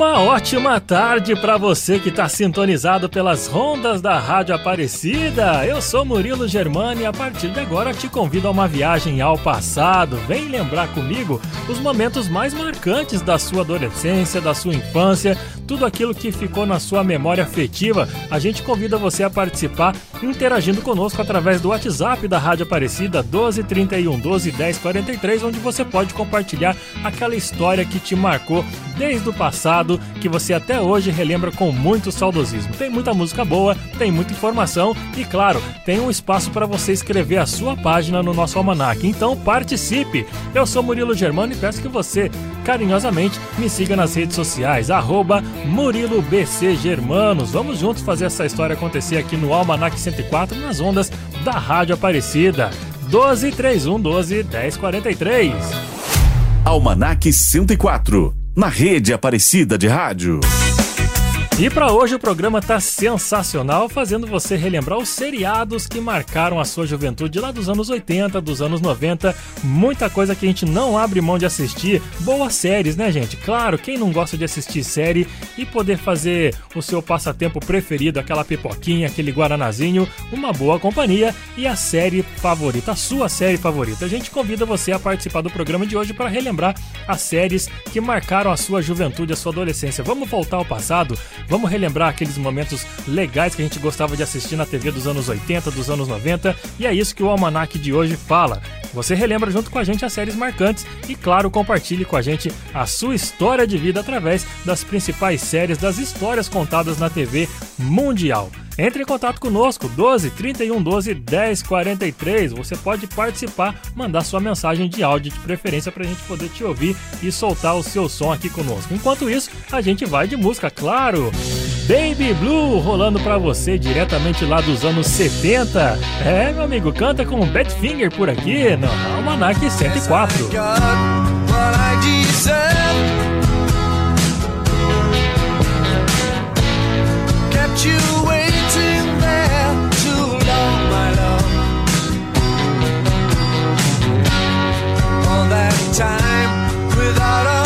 Uma ótima tarde para você que está sintonizado pelas rondas da Rádio Aparecida. Eu sou Murilo Germani e a partir de agora te convido a uma viagem ao passado. Vem lembrar comigo os momentos mais marcantes da sua adolescência, da sua infância, tudo aquilo que ficou na sua memória afetiva. A gente convida você a participar interagindo conosco através do WhatsApp da Rádio Aparecida 1231 12 10 43, onde você pode compartilhar aquela história que te marcou desde o passado que você até hoje relembra com muito saudosismo. Tem muita música boa, tem muita informação e, claro, tem um espaço para você escrever a sua página no nosso almanac. Então participe! Eu sou Murilo Germano e peço que você, carinhosamente, me siga nas redes sociais, arroba Murilo BC Germanos. Vamos juntos fazer essa história acontecer aqui no Almanac 104 nas ondas da Rádio Aparecida. 12 31 12 10 43. Almanac 104 na rede Aparecida de Rádio. E para hoje o programa tá sensacional, fazendo você relembrar os seriados que marcaram a sua juventude lá dos anos 80, dos anos 90. Muita coisa que a gente não abre mão de assistir. Boas séries, né, gente? Claro, quem não gosta de assistir série e poder fazer o seu passatempo preferido, aquela pipoquinha, aquele guaranazinho, uma boa companhia e a série favorita, a sua série favorita. A gente convida você a participar do programa de hoje para relembrar as séries que marcaram a sua juventude, a sua adolescência. Vamos voltar ao passado? Vamos relembrar aqueles momentos legais que a gente gostava de assistir na TV dos anos 80, dos anos 90, e é isso que o Almanac de hoje fala. Você relembra junto com a gente as séries marcantes e, claro, compartilhe com a gente a sua história de vida através das principais séries das histórias contadas na TV mundial. Entre em contato conosco, 12 31 12 10 43. Você pode participar, mandar sua mensagem de áudio de preferência para a gente poder te ouvir e soltar o seu som aqui conosco. Enquanto isso, a gente vai de música, claro! Baby Blue rolando para você diretamente lá dos anos 70. É, meu amigo, canta com Badfinger por aqui no Almanac 104. that time without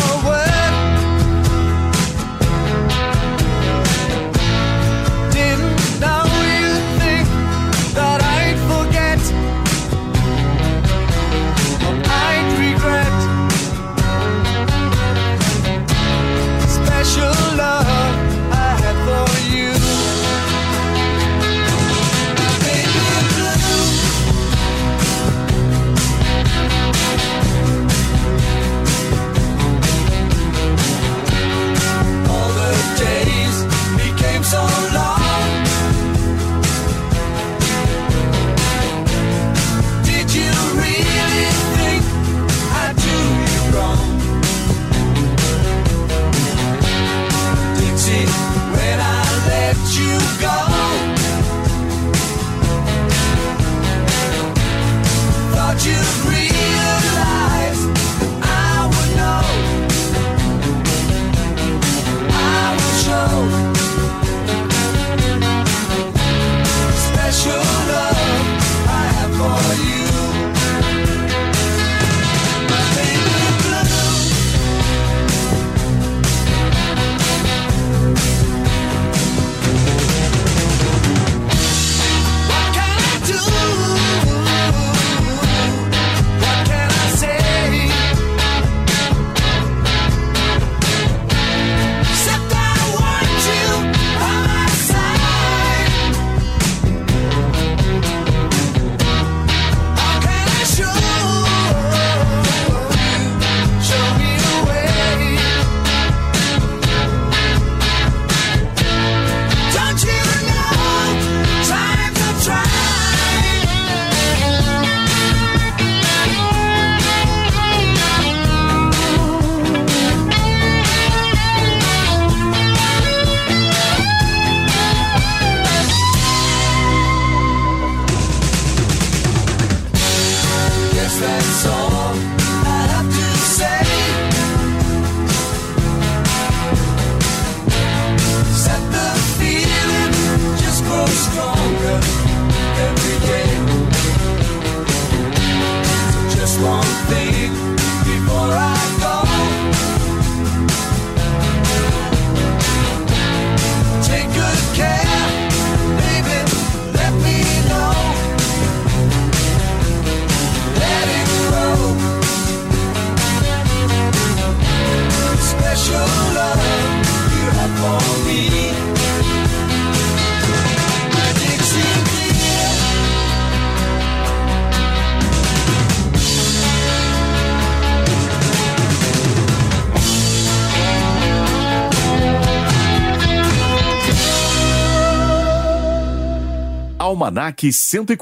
Almanac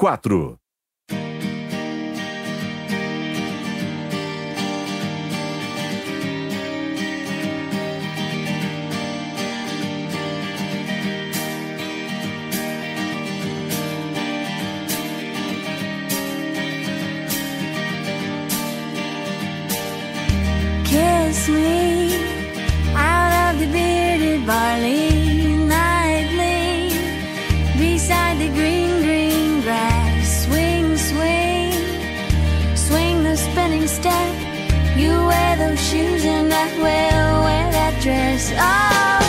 104. Shoes and I will wear that dress. Oh,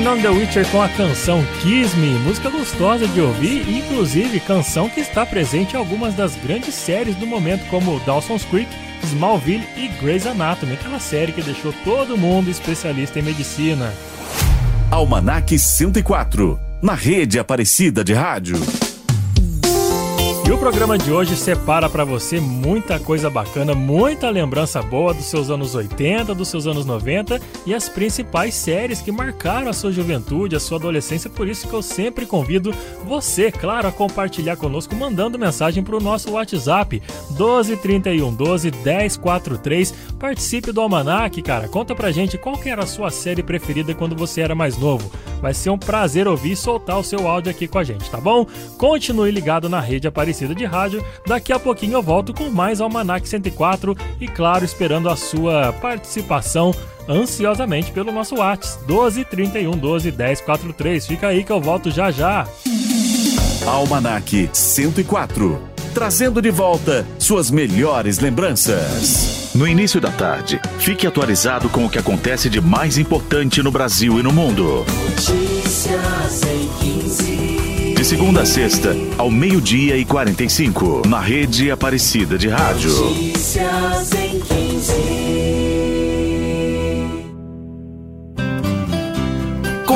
Sixpenny on the Witcher com a canção Kiss Me, música gostosa de ouvir inclusive canção que está presente em algumas das grandes séries do momento como Dawson's Creek, Smallville e Grey's Anatomy, aquela série que deixou todo mundo especialista em medicina. Almanac 104, na rede Aparecida de Rádio. E o programa de hoje separa para você muita coisa bacana, muita lembrança boa dos seus anos 80, dos seus anos 90 e as principais séries que marcaram a sua juventude, a sua adolescência. Por isso que eu sempre convido você, claro, a compartilhar conosco, mandando mensagem para o nosso WhatsApp 1231 12 1043. Participe do Almanac, cara. Conta pra gente qual que era a sua série preferida quando você era mais novo. Vai ser um prazer ouvir e soltar o seu áudio aqui com a gente, tá bom? Continue ligado na rede Aparecida de Rádio. Daqui a pouquinho eu volto com mais Almanac 104 e, claro, esperando a sua participação ansiosamente pelo nosso WhatsApp 12 31 12 10 43. Fica aí que eu volto já já. Almanac 104 trazendo de volta suas melhores lembranças. No início da tarde, fique atualizado com o que acontece de mais importante no Brasil e no mundo. Notícias em 15. De segunda a sexta, ao meio-dia e 45, na rede Aparecida de Rádio. Notícias em 15.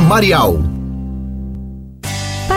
Marial.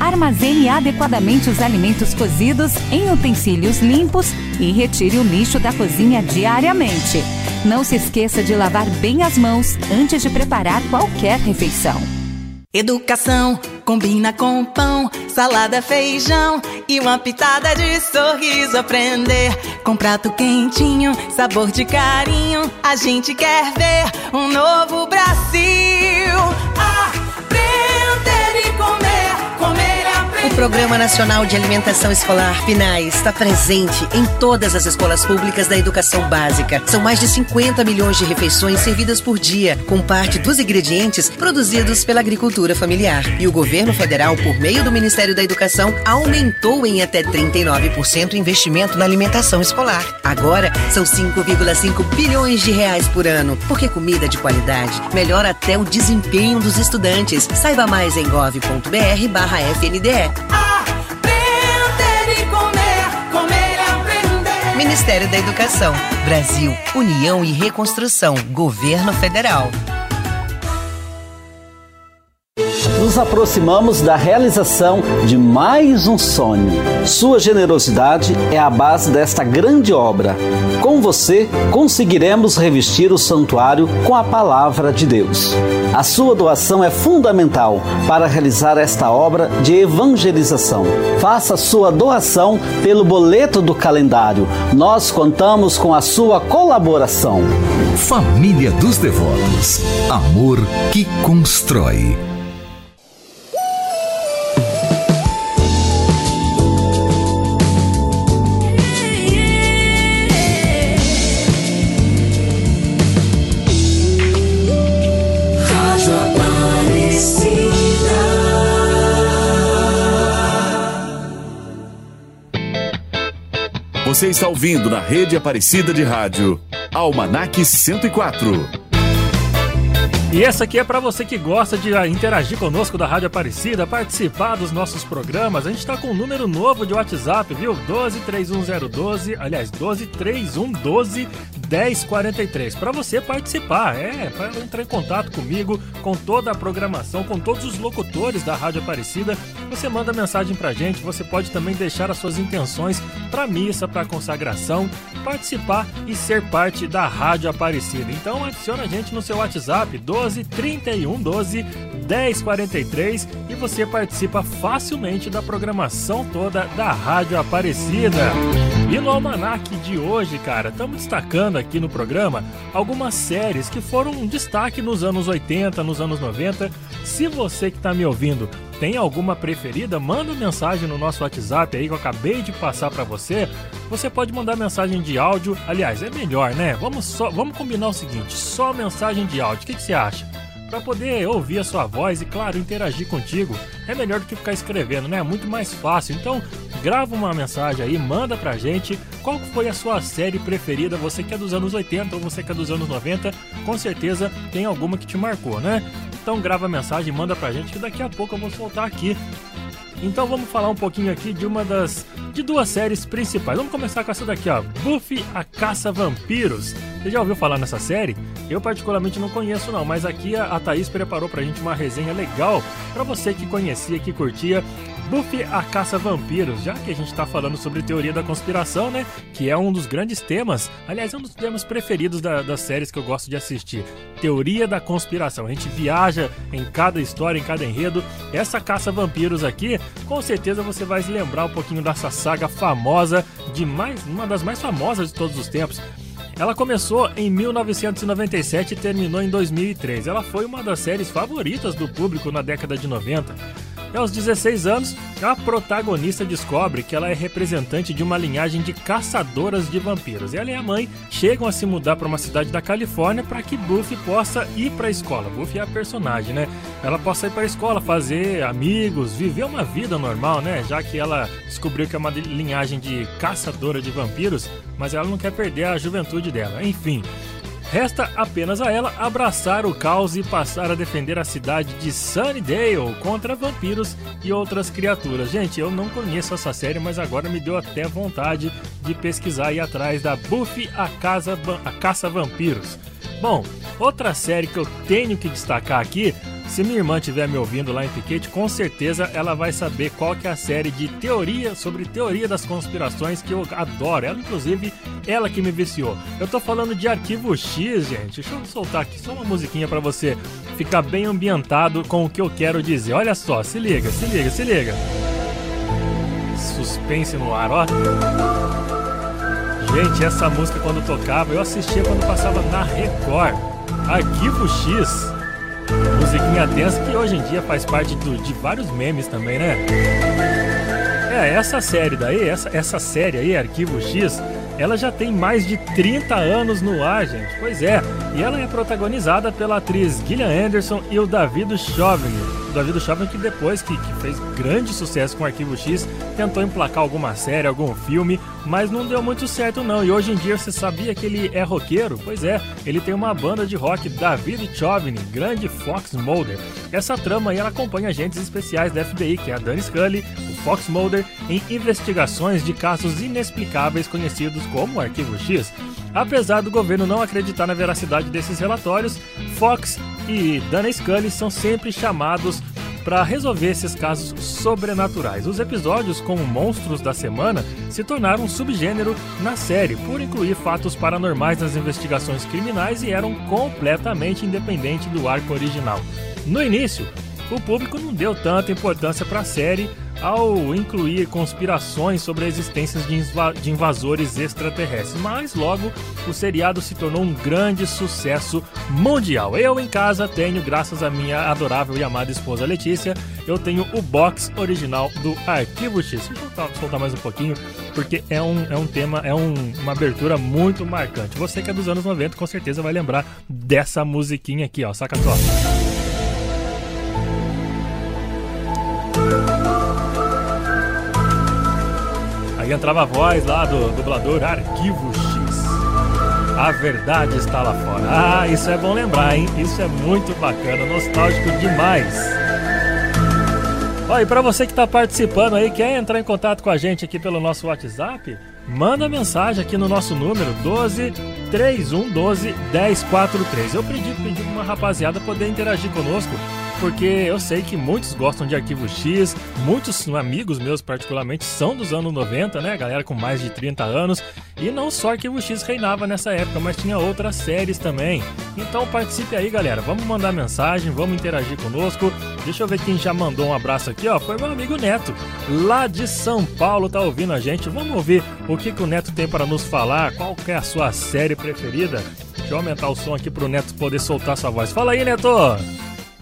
Armazene adequadamente os alimentos cozidos em utensílios limpos e retire o lixo da cozinha diariamente. Não se esqueça de lavar bem as mãos antes de preparar qualquer refeição. Educação combina com pão, salada, feijão e uma pitada de sorriso aprender. Com prato quentinho, sabor de carinho, a gente quer ver um novo Brasil. Aprender O Programa Nacional de Alimentação Escolar PNAE está presente em todas as escolas públicas da educação básica. São mais de 50 milhões de refeições servidas por dia, com parte dos ingredientes produzidos pela agricultura familiar. E o governo federal, por meio do Ministério da Educação, aumentou em até 39% o investimento na alimentação escolar. Agora são 5,5 bilhões de reais por ano, porque comida de qualidade melhora até o desempenho dos estudantes. Saiba mais em gov.br/fnde. Aprender e comer, comer e aprender. Ministério da Educação, Brasil, União e Reconstrução, Governo Federal. Nos aproximamos da realização de mais um sonho. Sua generosidade é a base desta grande obra. Com você, conseguiremos revestir o santuário com a palavra de Deus. A sua doação é fundamental para realizar esta obra de evangelização. Faça sua doação pelo boleto do calendário. Nós contamos com a sua colaboração. Família dos Devotos. Amor que constrói. Você está ouvindo na rede Aparecida de Rádio Almanac 104. E essa aqui é para você que gosta de ah, interagir conosco da Rádio Aparecida, participar dos nossos programas. A gente está com um número novo de WhatsApp, viu? 123112, aliás, 123112 1043. Para você participar, é, para entrar em contato comigo, com toda a programação, com todos os locutores da Rádio Aparecida. Você manda mensagem pra gente, você pode também deixar as suas intenções para missa, para consagração, participar e ser parte da Rádio Aparecida. Então adiciona a gente no seu WhatsApp 12 31 12 1043 e você participa facilmente da programação toda da Rádio Aparecida. E no almanac de hoje, cara, estamos destacando aqui no programa algumas séries que foram um destaque nos anos 80, nos anos 90. Se você que está me ouvindo tem alguma preferida, manda mensagem no nosso WhatsApp aí que eu acabei de passar para você. Você pode mandar mensagem de áudio. Aliás, é melhor, né? Vamos só, vamos combinar o seguinte: só mensagem de áudio. O que, que você acha? Para poder ouvir a sua voz e, claro, interagir contigo, é melhor do que ficar escrevendo, né? É muito mais fácil. Então, grava uma mensagem aí, manda pra gente qual foi a sua série preferida, você que é dos anos 80 ou você que é dos anos 90, com certeza tem alguma que te marcou, né? Então grava a mensagem, manda pra gente que daqui a pouco eu vou soltar aqui. Então vamos falar um pouquinho aqui de uma das de duas séries principais. Vamos começar com essa daqui, ó, Buffy a Caça Vampiros. Você já ouviu falar nessa série? Eu particularmente não conheço não, mas aqui a, Thaís preparou pra gente uma resenha legal para você que conhecia, que curtia Buffy a Caça Vampiros, já que a gente tá falando sobre teoria da conspiração, né? Que é um dos grandes temas, aliás, é um dos temas preferidos da, das séries que eu gosto de assistir. Teoria da conspiração. A gente viaja em cada história, em cada enredo. Essa Caça Vampiros aqui, com certeza você vai se lembrar um pouquinho dessa saga famosa, de mais uma das mais famosas de todos os tempos. Ela começou em 1997 e terminou em 2003. Ela foi uma das séries favoritas do público na década de 90. E aos 16 anos, a protagonista descobre que ela é representante de uma linhagem de caçadoras de vampiros. Ela e a mãe chegam a se mudar para uma cidade da Califórnia para que Buffy possa ir para a escola. Buffy é a personagem, né? Ela possa ir para a escola, fazer amigos, viver uma vida normal, né? Já que ela descobriu que é uma linhagem de caçadora de vampiros, mas ela não quer perder a juventude dela. Enfim, Resta apenas a ela abraçar o caos e passar a defender a cidade de Sunnydale contra vampiros e outras criaturas. Gente, eu não conheço essa série, mas agora me deu até vontade de pesquisar e atrás da Buffy a, Casa, a Caça Vampiros. Bom, outra série que eu tenho que destacar aqui se minha irmã estiver me ouvindo lá em Piquete, com certeza ela vai saber qual que é a série de teoria sobre teoria das conspirações que eu adoro. Ela, inclusive, ela que me viciou. Eu tô falando de Arquivo X, gente. Deixa eu soltar aqui só uma musiquinha para você ficar bem ambientado com o que eu quero dizer. Olha só, se liga, se liga, se liga. Suspense no ar, ó. Gente, essa música quando tocava, eu assistia quando passava na Record. Arquivo X musiquinha tensa que hoje em dia faz parte do, de vários memes também, né? É, essa série daí, essa, essa série aí, Arquivo X, ela já tem mais de 30 anos no ar, gente. Pois é, e ela é protagonizada pela atriz Gillian Anderson e o David Chauvin. David Chauvin que depois que, que fez grande sucesso com o Arquivo X, tentou emplacar alguma série, algum filme, mas não deu muito certo não. E hoje em dia você sabia que ele é roqueiro? Pois é, ele tem uma banda de rock, David Chauvin, grande Fox Mulder. Essa trama aí ela acompanha agentes especiais da FBI, que é a Dani Scully, o Fox Mulder, em investigações de casos inexplicáveis conhecidos como Arquivo X. Apesar do governo não acreditar na veracidade desses relatórios, Fox e Dana Scully são sempre chamados para resolver esses casos sobrenaturais. Os episódios como Monstros da Semana se tornaram um subgênero na série, por incluir fatos paranormais nas investigações criminais e eram completamente independentes do arco original. No início, o público não deu tanta importância para a série ao incluir conspirações sobre a existência de invasores extraterrestres, mas logo o seriado se tornou um grande sucesso mundial. Eu em casa tenho, graças à minha adorável e amada esposa Letícia, eu tenho o box original do Arquivo X. Deixa eu soltar, mais um pouquinho, porque é um, é um tema, é um, uma abertura muito marcante. Você que é dos anos 90 com certeza vai lembrar dessa musiquinha aqui, ó, saca só. Entrava a voz lá do dublador Arquivo X. A verdade está lá fora. Ah, isso é bom lembrar, hein? Isso é muito bacana, nostálgico demais. Olha, e para você que está participando aí, quer entrar em contato com a gente aqui pelo nosso WhatsApp, manda mensagem aqui no nosso número 12 3112 1043. Eu pedi, pedi uma rapaziada poder interagir conosco porque eu sei que muitos gostam de Arquivo X, muitos amigos meus particularmente são dos anos 90, né? Galera com mais de 30 anos. E não só Arquivo X reinava nessa época, mas tinha outras séries também. Então participe aí, galera. Vamos mandar mensagem, vamos interagir conosco. Deixa eu ver quem já mandou um abraço aqui, ó. Foi meu amigo Neto, lá de São Paulo, tá ouvindo a gente. Vamos ouvir o que, que o Neto tem para nos falar, qual é a sua série preferida. Deixa eu aumentar o som aqui pro Neto poder soltar sua voz. Fala aí, Neto!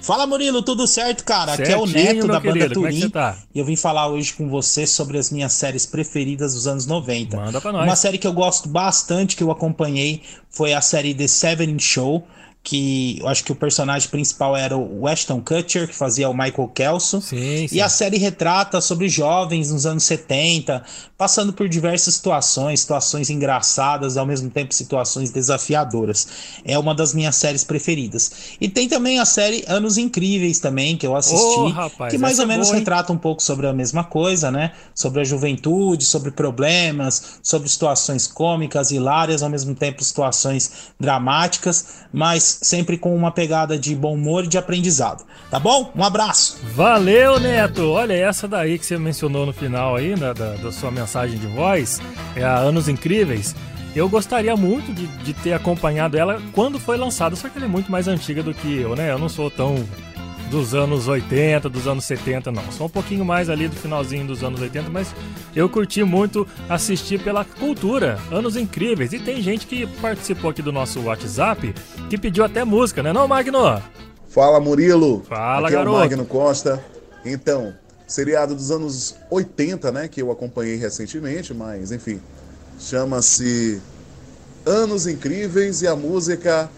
Fala Murilo, tudo certo, cara? Certinho, Aqui é o Neto da querido. banda é Turim. você tá? E eu vim falar hoje com você sobre as minhas séries preferidas dos anos 90. Manda pra nós. Uma série que eu gosto bastante, que eu acompanhei, foi a série The Seven Show, que eu acho que o personagem principal era o Ashton Kutcher, que fazia o Michael Kelso. Sim, sim. E a série retrata sobre jovens nos anos 70, passando por diversas situações, situações engraçadas, ao mesmo tempo situações desafiadoras. É uma das minhas séries preferidas. E tem também a série Anos Incríveis também, que eu assisti, Ô, rapaz, que mais ou é menos boa, retrata um pouco sobre a mesma coisa, né? Sobre a juventude, sobre problemas, sobre situações cômicas, hilárias, ao mesmo tempo situações dramáticas, mas sempre com uma pegada de bom humor e de aprendizado. Tá bom? Um abraço. Valeu, Neto! Olha, essa daí que você mencionou no final aí, né, da, da sua mensagem de voz, é a Anos Incríveis. Eu gostaria muito de, de ter acompanhado ela quando foi lançada, só que ela é muito mais antiga do que eu, né? Eu não sou tão dos anos 80, dos anos 70, não. Só um pouquinho mais ali do finalzinho dos anos 80, mas eu curti muito assistir pela cultura. Anos incríveis. E tem gente que participou aqui do nosso WhatsApp que pediu até música, né, não, Magno? Fala, Murilo. Fala, Aqui garoto. é o Magno Costa. Então, seriado dos anos 80, né, que eu acompanhei recentemente, mas enfim, chama-se Anos Incríveis e a música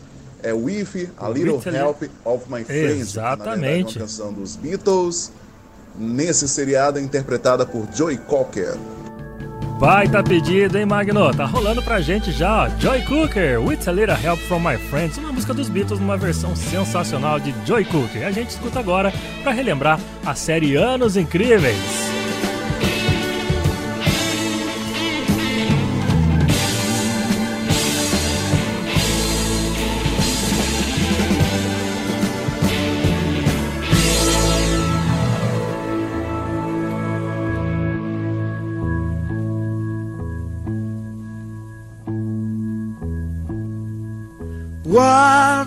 é With a Little With a Help of My Friends. que, na verdade, Exatamente. É uma canção dos Beatles. Nesse seriado é interpretada por Joey Cocker. Baita pedido, hein, Magno? Tá rolando pra gente já, ó. Joy Cooker, With a Little Help from My Friends, uma música dos Beatles numa versão sensacional de Joy Cooker. A gente escuta agora pra relembrar a série Anos Incríveis.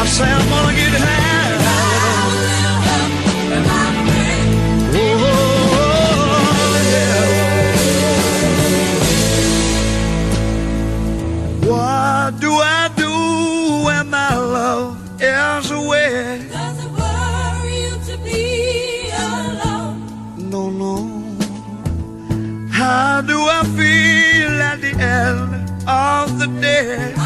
I say I'm gonna get high. Oh, yeah. What do I do when my love is away? Does it worry you to be alone? No, no. How do I feel at the end of the day?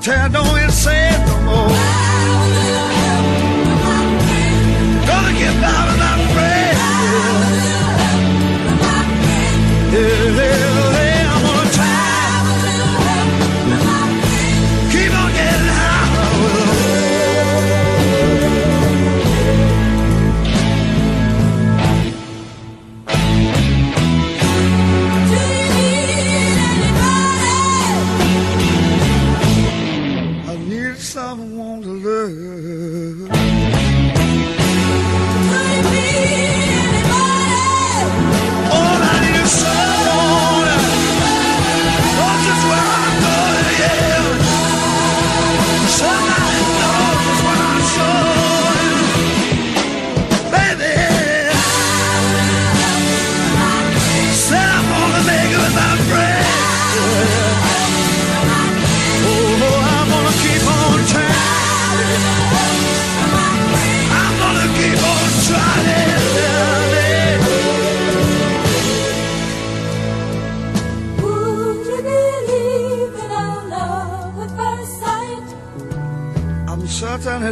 Tell you, don't even say it no more. Gonna get out of my friend. Yeah, yeah, yeah,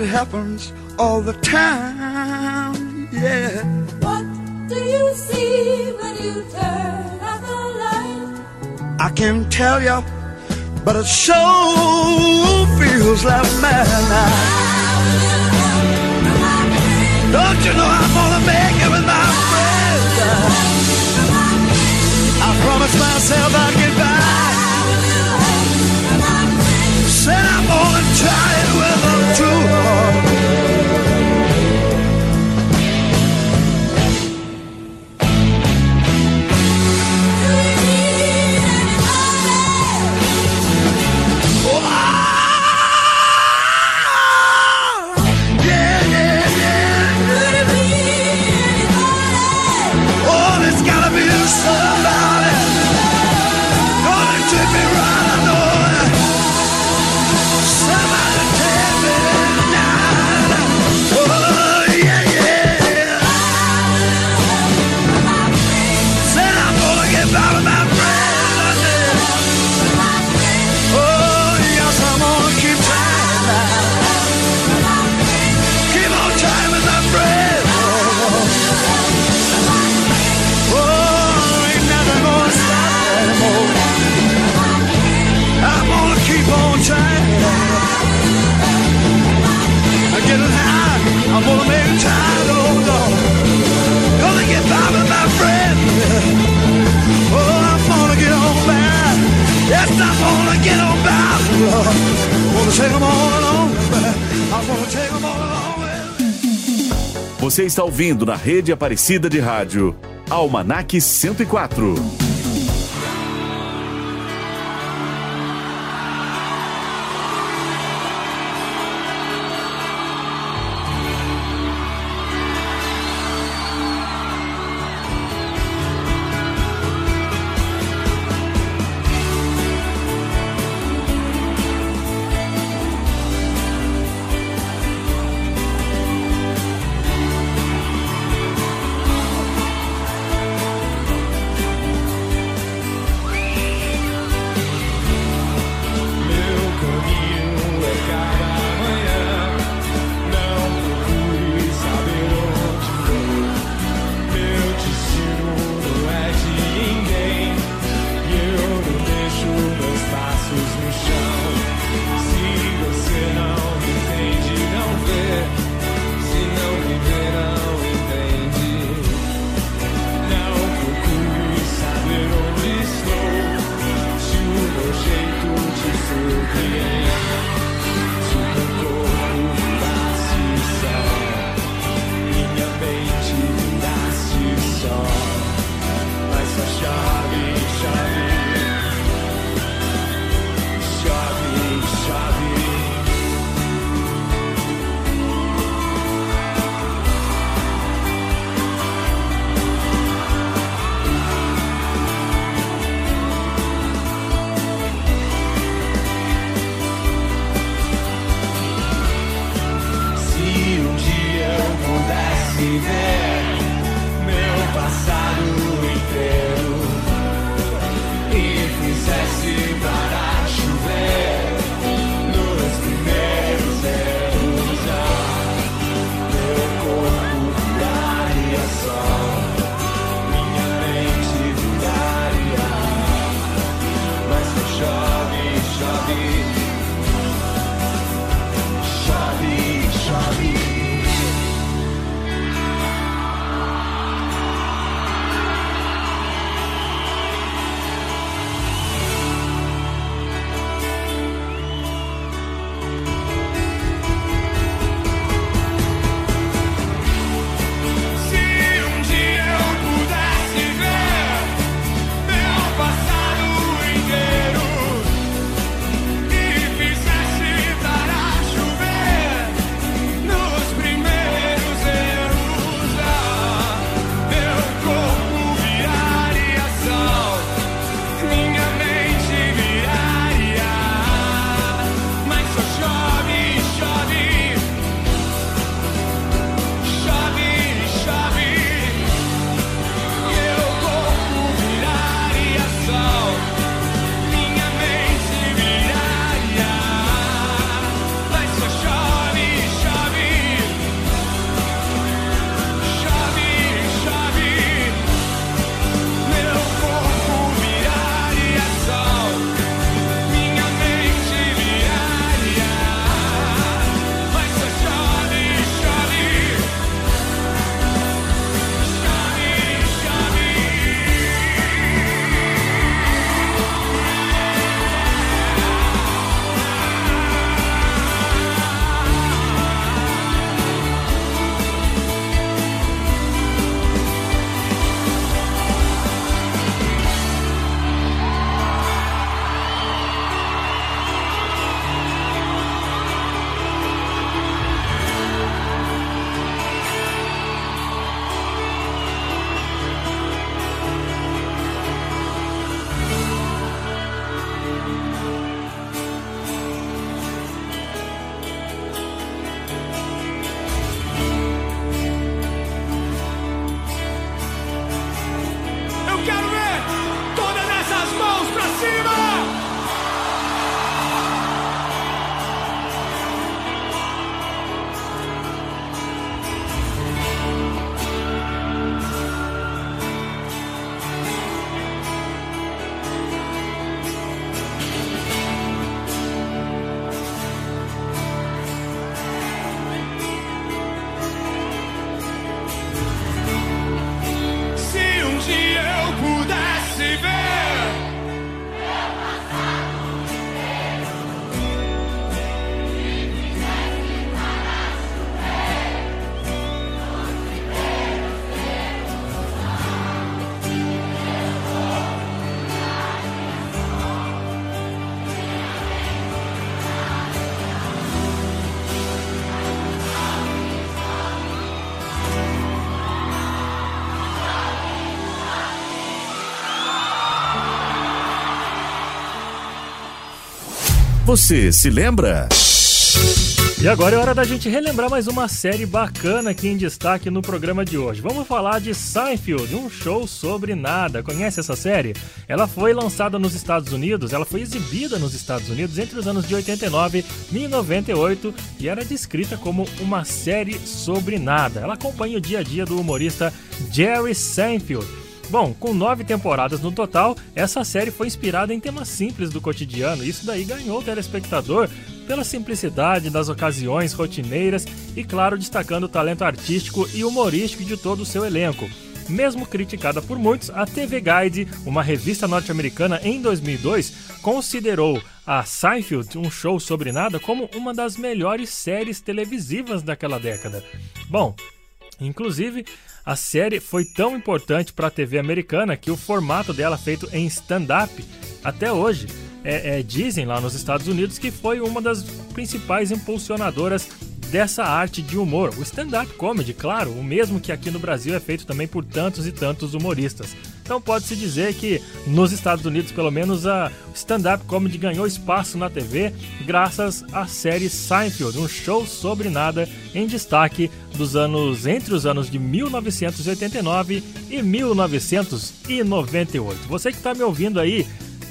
happens all the time. Yeah. What do you see when you turn out the light? I can't tell you, but it sure feels like midnight. Don't you know I'm gonna make it with my friends? I promised myself I'd get true love. Ouvindo na rede Aparecida de Rádio, Almanac 104. sabe. Você se lembra? E agora é hora da gente relembrar mais uma série bacana aqui em destaque no programa de hoje. Vamos falar de Seinfeld, um show sobre nada. Conhece essa série? Ela foi lançada nos Estados Unidos, ela foi exibida nos Estados Unidos entre os anos de 89 e 98 e era descrita como uma série sobre nada. Ela acompanha o dia a dia do humorista Jerry Seinfeld. Bom, com nove temporadas no total, essa série foi inspirada em temas simples do cotidiano. Isso daí ganhou o telespectador pela simplicidade das ocasiões rotineiras e, claro, destacando o talento artístico e humorístico de todo o seu elenco. Mesmo criticada por muitos, a TV Guide, uma revista norte-americana, em 2002, considerou a Seinfeld, um show sobre nada, como uma das melhores séries televisivas daquela década. Bom, inclusive, a série foi tão importante para a TV americana que o formato dela feito em stand-up até hoje é, é, dizem lá nos Estados Unidos que foi uma das principais impulsionadoras dessa arte de humor. O stand-up comedy, claro, o mesmo que aqui no Brasil é feito também por tantos e tantos humoristas. Então pode-se dizer que nos Estados Unidos, pelo menos, a stand-up comedy ganhou espaço na TV graças à série Seinfeld, um show sobre nada em destaque dos anos entre os anos de 1989 e 1998. Você que está me ouvindo aí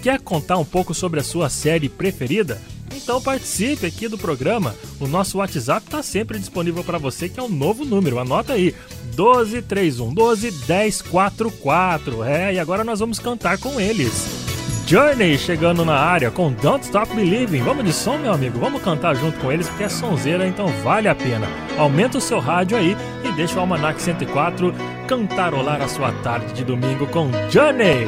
Quer contar um pouco sobre a sua série preferida? Então participe aqui do programa. O nosso WhatsApp está sempre disponível para você, que é um novo número. Anota aí: 1231 12 1044. É, e agora nós vamos cantar com eles. Journey chegando na área com Don't Stop Believing. Vamos de som, meu amigo? Vamos cantar junto com eles porque é sonzeira, então vale a pena. Aumenta o seu rádio aí e deixa o Almanac 104 cantarolar a sua tarde de domingo com Journey.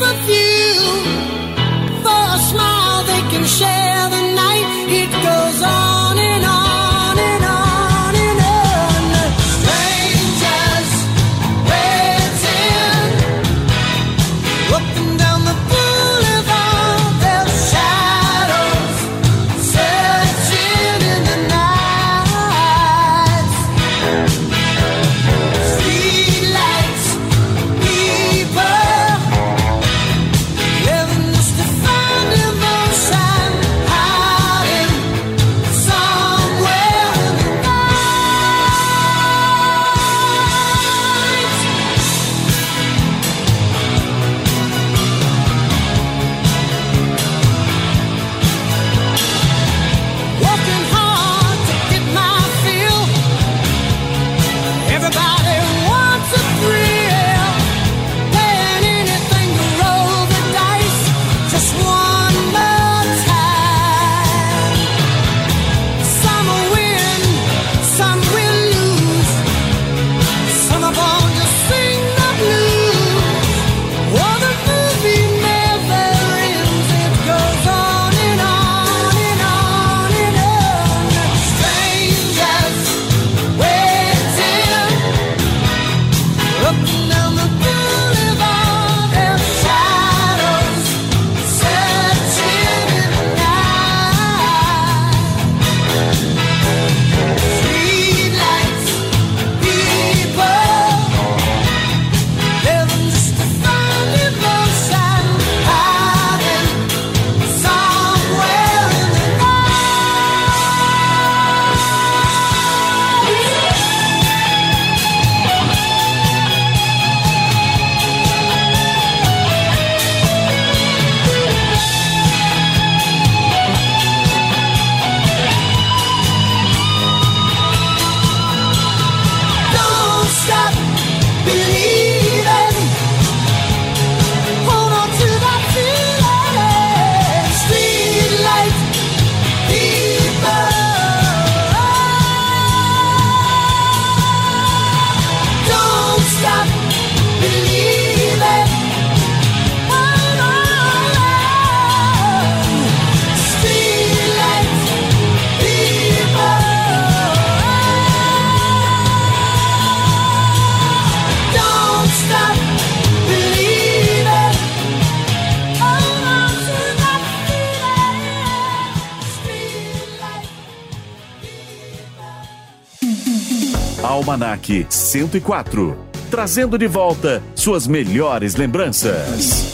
with you for a smile they can share. 104, trazendo de volta suas melhores lembranças.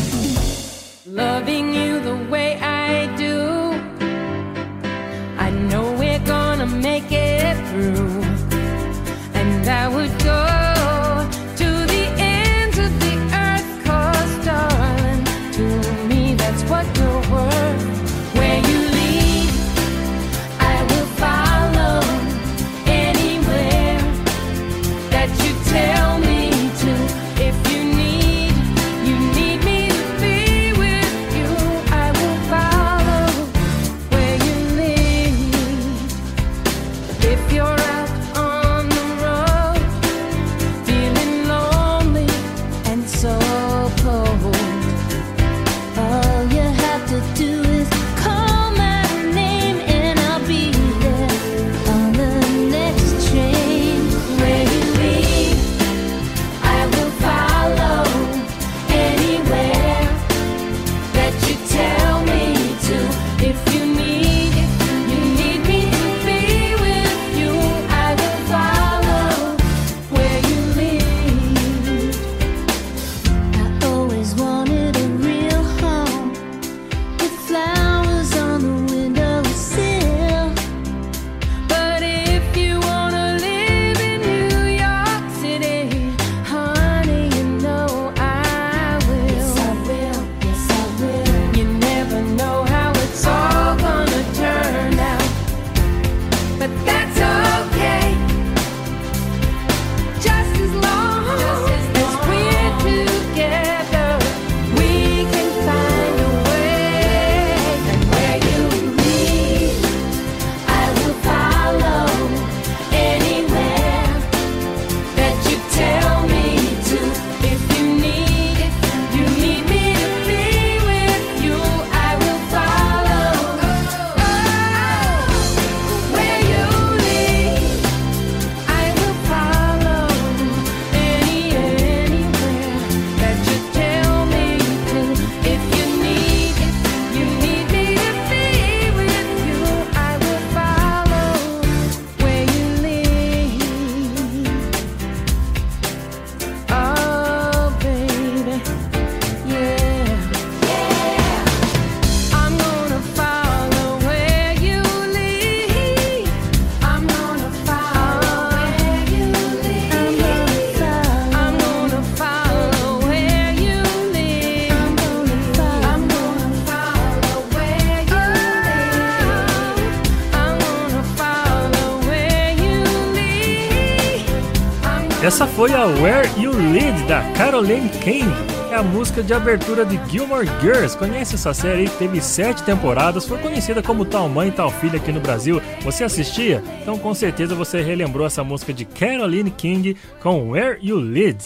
Foi a Where You Lead da Caroline King. É a música de abertura de Gilmore Girls. Conhece essa série? Teve sete temporadas, foi conhecida como Tal Mãe Tal Filha aqui no Brasil. Você assistia? Então com certeza você relembrou essa música de Caroline King com Where You Lead.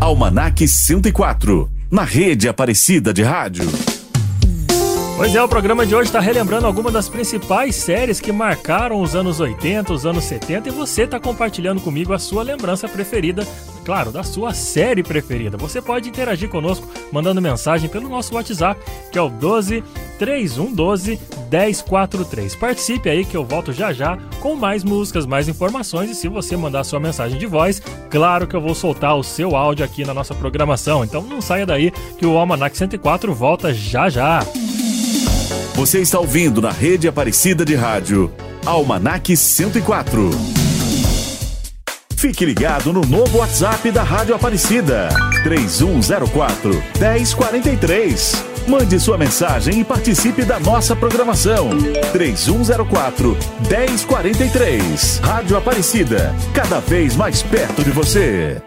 Almanac 104, na rede Aparecida de Rádio. Pois é, o programa de hoje está relembrando algumas das principais séries que marcaram os anos 80, os anos 70 e você está compartilhando comigo a sua lembrança preferida, claro, da sua série preferida. Você pode interagir conosco mandando mensagem pelo nosso WhatsApp, que é o 12 3112 1043. Participe aí que eu volto já já com mais músicas, mais informações e se você mandar sua mensagem de voz, claro que eu vou soltar o seu áudio aqui na nossa programação. Então não saia daí que o Almanac 104 volta já já. Você está ouvindo na rede Aparecida de Rádio Almanac 104. Fique ligado no novo WhatsApp da Rádio Aparecida 3104 1043. Mande sua mensagem e participe da nossa programação 3104 1043. Rádio Aparecida, cada vez mais perto de você.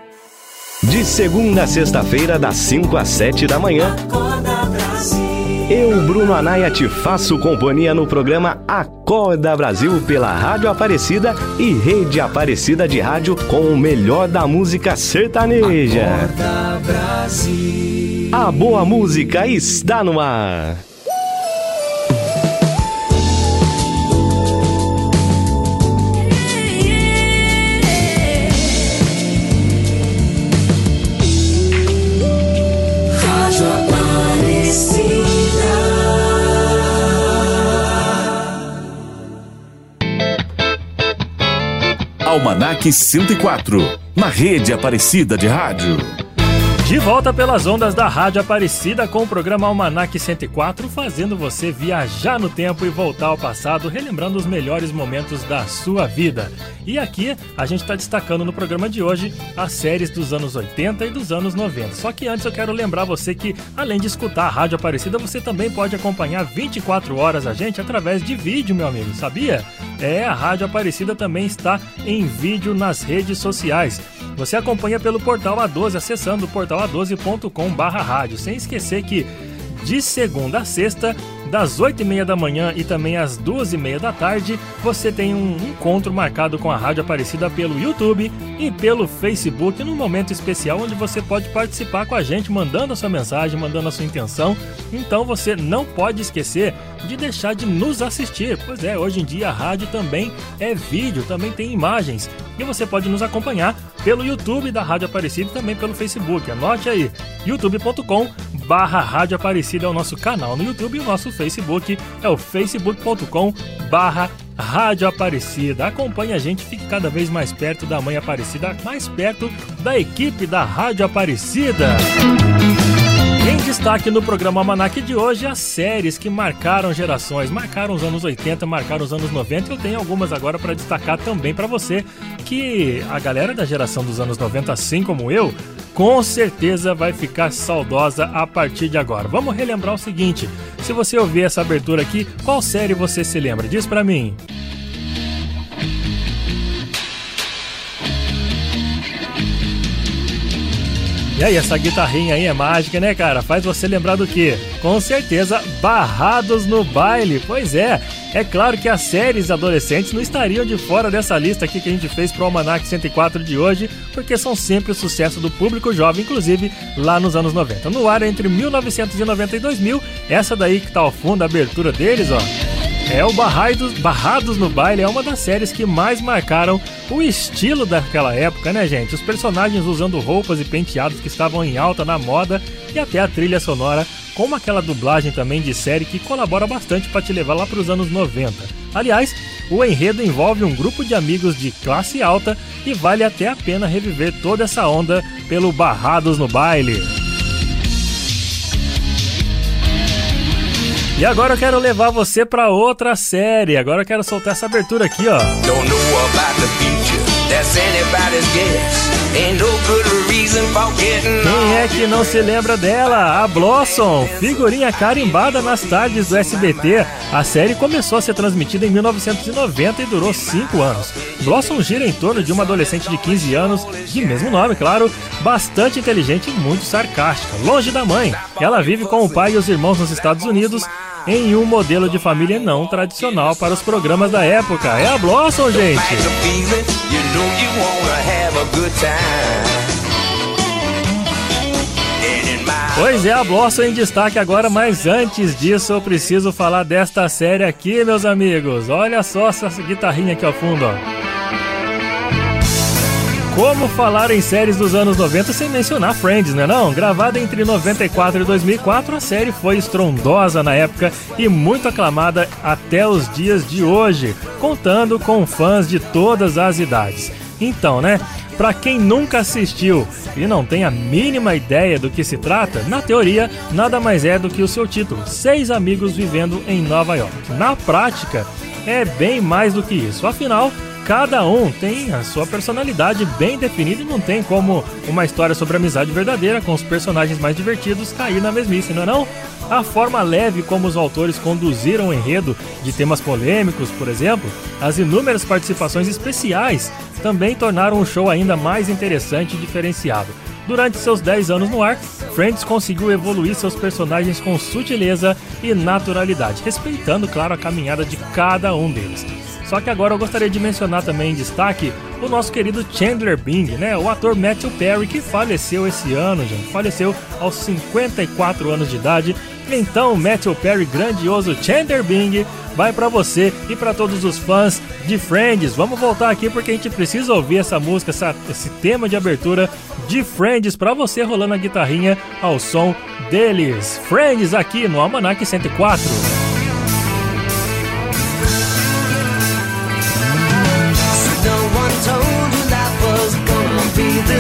De segunda a sexta-feira, das 5 às 7 da manhã. Eu, Bruno Anaia, te faço companhia no programa Acorda Brasil pela Rádio Aparecida e Rede Aparecida de Rádio com o melhor da música sertaneja. Acorda Brasil. A boa música está no ar. Rádio Aparecida. Almanac 104, na rede Aparecida de Rádio. De volta pelas ondas da Rádio Aparecida com o programa Almanac 104, fazendo você viajar no tempo e voltar ao passado, relembrando os melhores momentos da sua vida. E aqui a gente está destacando no programa de hoje as séries dos anos 80 e dos anos 90. Só que antes eu quero lembrar você que, além de escutar a Rádio Aparecida, você também pode acompanhar 24 horas a gente através de vídeo, meu amigo, sabia? É, a Rádio Aparecida também está em vídeo nas redes sociais. Você acompanha pelo portal A12, acessando portal a12.com/rádio. Sem esquecer que de segunda a sexta, das 8h30 da manhã e também às 2h30 da tarde, você tem um encontro marcado com a Rádio Aparecida pelo YouTube e pelo Facebook, num momento especial onde você pode participar com a gente, mandando a sua mensagem, mandando a sua intenção. Então você não pode esquecer de deixar de nos assistir. Pois é, hoje em dia a rádio também é vídeo, também tem imagens. E você pode nos acompanhar pelo YouTube da Rádio Aparecida e também pelo Facebook. Anote aí, youtube.com barra Rádio Aparecida é o nosso canal no YouTube e o nosso Facebook é o facebook.com barra Rádio Aparecida. Acompanhe a gente, fique cada vez mais perto da Mãe Aparecida, mais perto da equipe da Rádio Aparecida. Em destaque no programa Almanac de hoje, as séries que marcaram gerações, marcaram os anos 80, marcaram os anos 90. Eu tenho algumas agora para destacar também para você, que a galera da geração dos anos 90, assim como eu, com certeza vai ficar saudosa a partir de agora. Vamos relembrar o seguinte: se você ouvir essa abertura aqui, qual série você se lembra? Diz para mim. E aí, essa guitarrinha aí é mágica, né, cara? Faz você lembrar do quê? Com certeza, Barrados no Baile. Pois é, é claro que as séries adolescentes não estariam de fora dessa lista aqui que a gente fez pro Almanac 104 de hoje, porque são sempre o sucesso do público jovem, inclusive lá nos anos 90. No ar entre 1990 e 2000, essa daí que tá ao fundo, a abertura deles, ó. É o Barrados, Barrados no Baile é uma das séries que mais marcaram o estilo daquela época, né, gente? Os personagens usando roupas e penteados que estavam em alta na moda e até a trilha sonora, como aquela dublagem também de série que colabora bastante para te levar lá para os anos 90. Aliás, o enredo envolve um grupo de amigos de classe alta e vale até a pena reviver toda essa onda pelo Barrados no Baile. E agora eu quero levar você para outra série. Agora eu quero soltar essa abertura aqui, ó. Don't know about the future, Quem é que não se lembra dela? A Blossom, figurinha carimbada nas tardes do SBT. A série começou a ser transmitida em 1990 e durou 5 anos. Blossom gira em torno de uma adolescente de 15 anos, de mesmo nome, claro, bastante inteligente e muito sarcástica, longe da mãe. Ela vive com o pai e os irmãos nos Estados Unidos em um modelo de família não tradicional para os programas da época. É a Blossom, gente! Pois é, a Blossom em destaque agora, mas antes disso eu preciso falar desta série aqui, meus amigos. Olha só essa guitarrinha aqui ao fundo, ó. Como falar em séries dos anos 90 sem mencionar Friends, né não? Gravada entre 94 e 2004, a série foi estrondosa na época e muito aclamada até os dias de hoje, contando com fãs de todas as idades. Então, né? Para quem nunca assistiu e não tem a mínima ideia do que se trata, na teoria, nada mais é do que o seu título: Seis Amigos Vivendo em Nova York. Na prática, é bem mais do que isso. Afinal, cada um tem a sua personalidade bem definida e não tem como uma história sobre amizade verdadeira com os personagens mais divertidos cair na mesmice, não é não? A forma leve como os autores conduziram o enredo de temas polêmicos, por exemplo, as inúmeras participações especiais também tornaram o show ainda mais interessante e diferenciado. Durante seus 10 anos no ar, Friends conseguiu evoluir seus personagens com sutileza e naturalidade, respeitando, claro, a caminhada de cada um deles. Só que agora eu gostaria de mencionar também em destaque o nosso querido Chandler Bing, né? O ator Matthew Perry, que faleceu esse ano, gente. Faleceu aos 54 anos de idade. Então, Matthew Perry, grandioso Chandler Bing, vai para você e para todos os fãs de Friends. Vamos voltar aqui porque a gente precisa ouvir essa música, essa, esse tema de abertura de Friends para você rolando a guitarrinha ao som deles. Friends aqui no Almanac 104.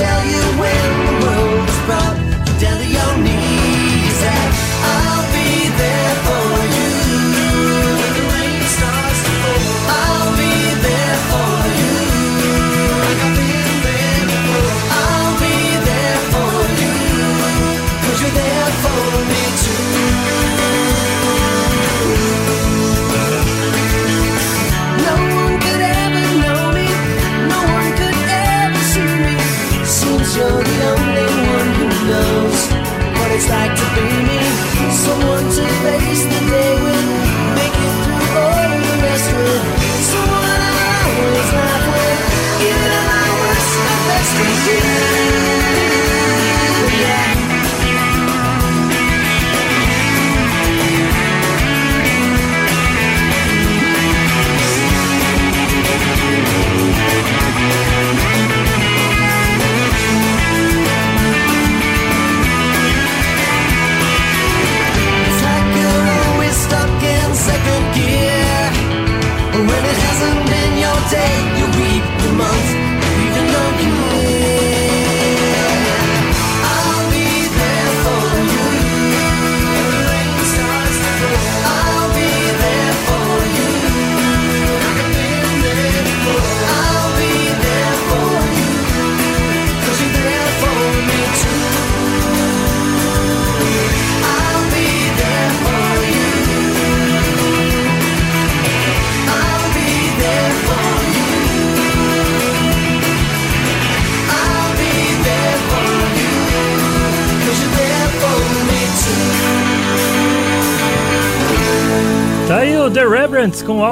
tell you when.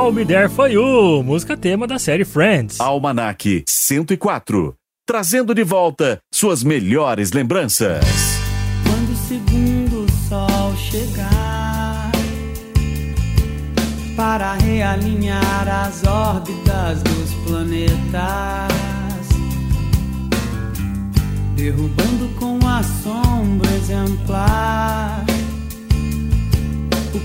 I'll Be There For You, música tema da série Friends. Almanac 104, trazendo de volta suas melhores lembranças. Quando o segundo sol chegar para realinhar as órbitas dos planetas, derrubando com assombro exemplar o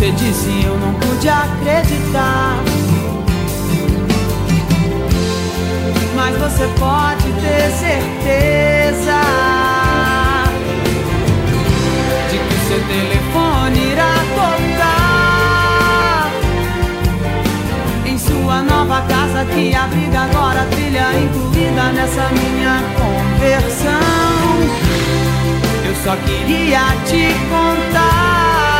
você disse eu não pude acreditar. Mas você pode ter certeza de que seu telefone irá tocar em sua nova casa que abriga agora trilha incluída nessa minha conversão. Eu só queria te contar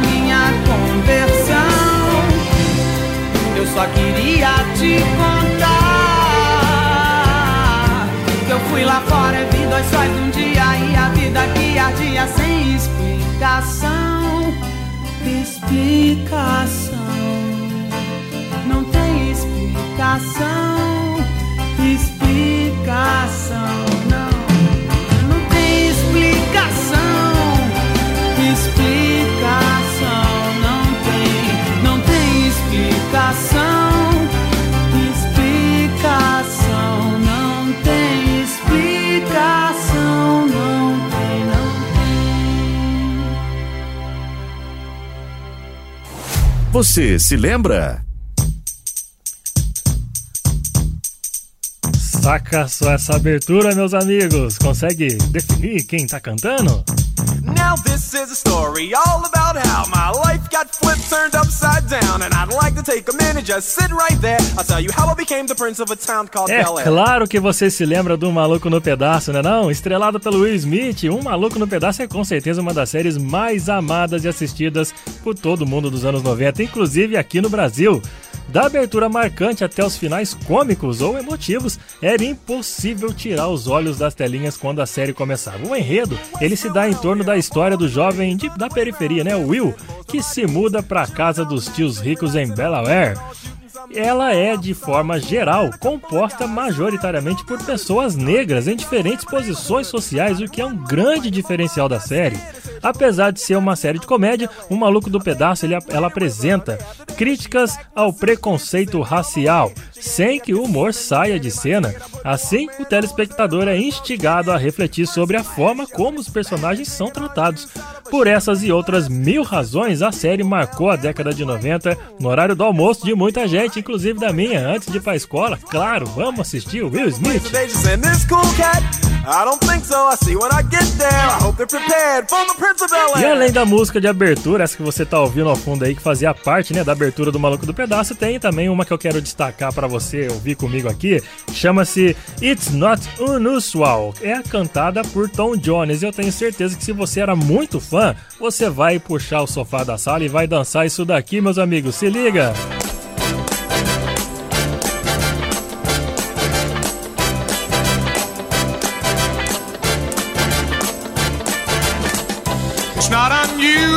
minha conversão. Eu só queria te contar que eu fui lá fora e vi dois sóis num dia e a vida que ardia sem explicação. Explicação. Não tem explicação. Explicação. Não Você se lembra? Saca só essa abertura, meus amigos. Consegue definir quem tá cantando? Now this is a story all about how my life got flipped, turned upside down, and I'd like to take a minute, just sit right there. I'll tell you how I became the prince of a town called É Bel Air. claro que você se lembra do Maluco no Pedaço, né não? Estrelado pelo Will Smith, Um Maluco no Pedaço é com certeza uma das séries mais amadas e assistidas por todo mundo dos anos 90, inclusive aqui no Brasil. Da abertura marcante até os finais cômicos ou emotivos, era impossível tirar os olhos das telinhas quando a série começava. O enredo, ele se dá em torno da história do jovem de- da periferia, né, Will, que se muda para a casa dos tios ricos em Delaware. Ela é, de forma geral, composta majoritariamente por pessoas negras em diferentes posições sociais, o que é um grande diferencial da série. Apesar de ser uma série de comédia, o Maluco do Pedaço ele- ela apresenta críticas ao preconceito racial, sem que o humor saia de cena. Assim, o telespectador é instigado a refletir sobre a forma como os personagens são tratados. Por essas e outras mil razões, a série marcou a década de 90 no horário do almoço de muita gente, inclusive da minha, antes de ir pra escola. Claro, vamos assistir o Will Smith. E além da música de abertura, essa que você tá ouvindo ao fundo aí, que fazia parte, né, da abertura do Maluco do Pedaço, tem também uma que eu quero destacar pra você ouvir comigo aqui, chama-se It's Not Unusual. É cantada por Tom Jones. Eu tenho certeza que se você era muito fã, você vai puxar o sofá da sala e vai dançar isso daqui, meus amigos. Se liga!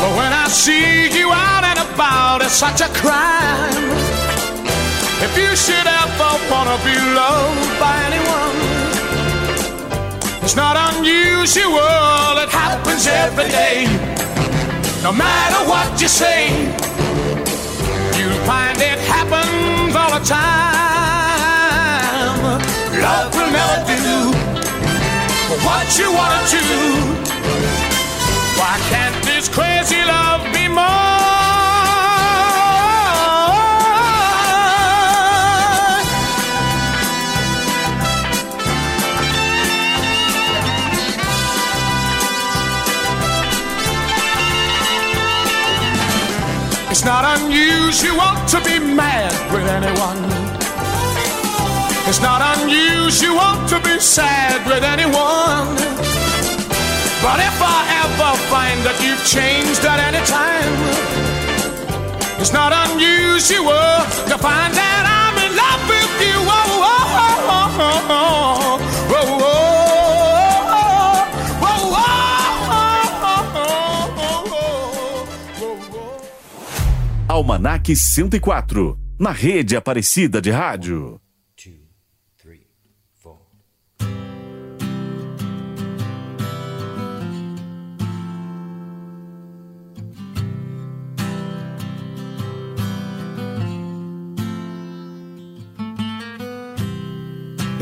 But when I see you out and about, it's such a crime. If you should ever wanna be loved by anyone, it's not unusual, it happens every day. No matter what you say, you'll find it happens all the time. Love will never do what you wanna do. Why can't this crazy love be more? It's not unusual to be mad with anyone. It's not unusual to be sad with anyone. But if I ever find that you've changed at any time, it's not unusual to find that I'm in love with you. Whoa, whoa, whoa, whoa, whoa, whoa, Almanac 104, na rede Aparecida de Rádio.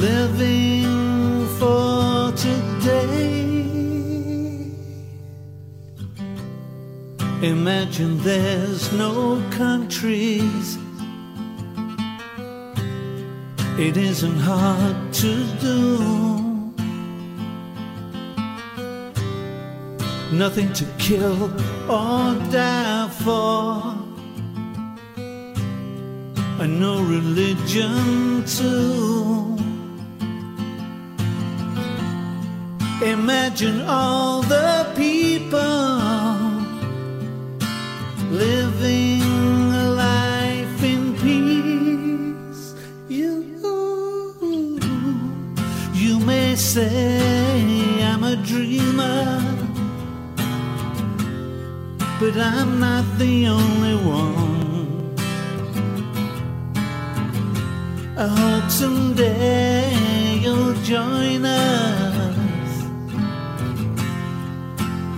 living for today. Imagine there's no countries. It isn't hard to do. Nothing to kill or die for. And no religion too. Imagine all the people living a life in peace. You, you may say I'm a dreamer, but I'm not the only one. I hope someday you'll join us,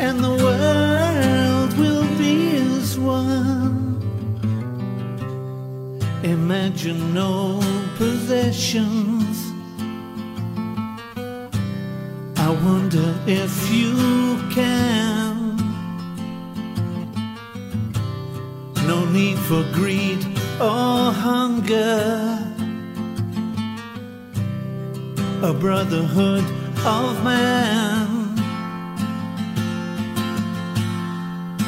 and the world will be as one. Imagine no possessions. I wonder if you can. No need for greed or hunger. A brotherhood of man.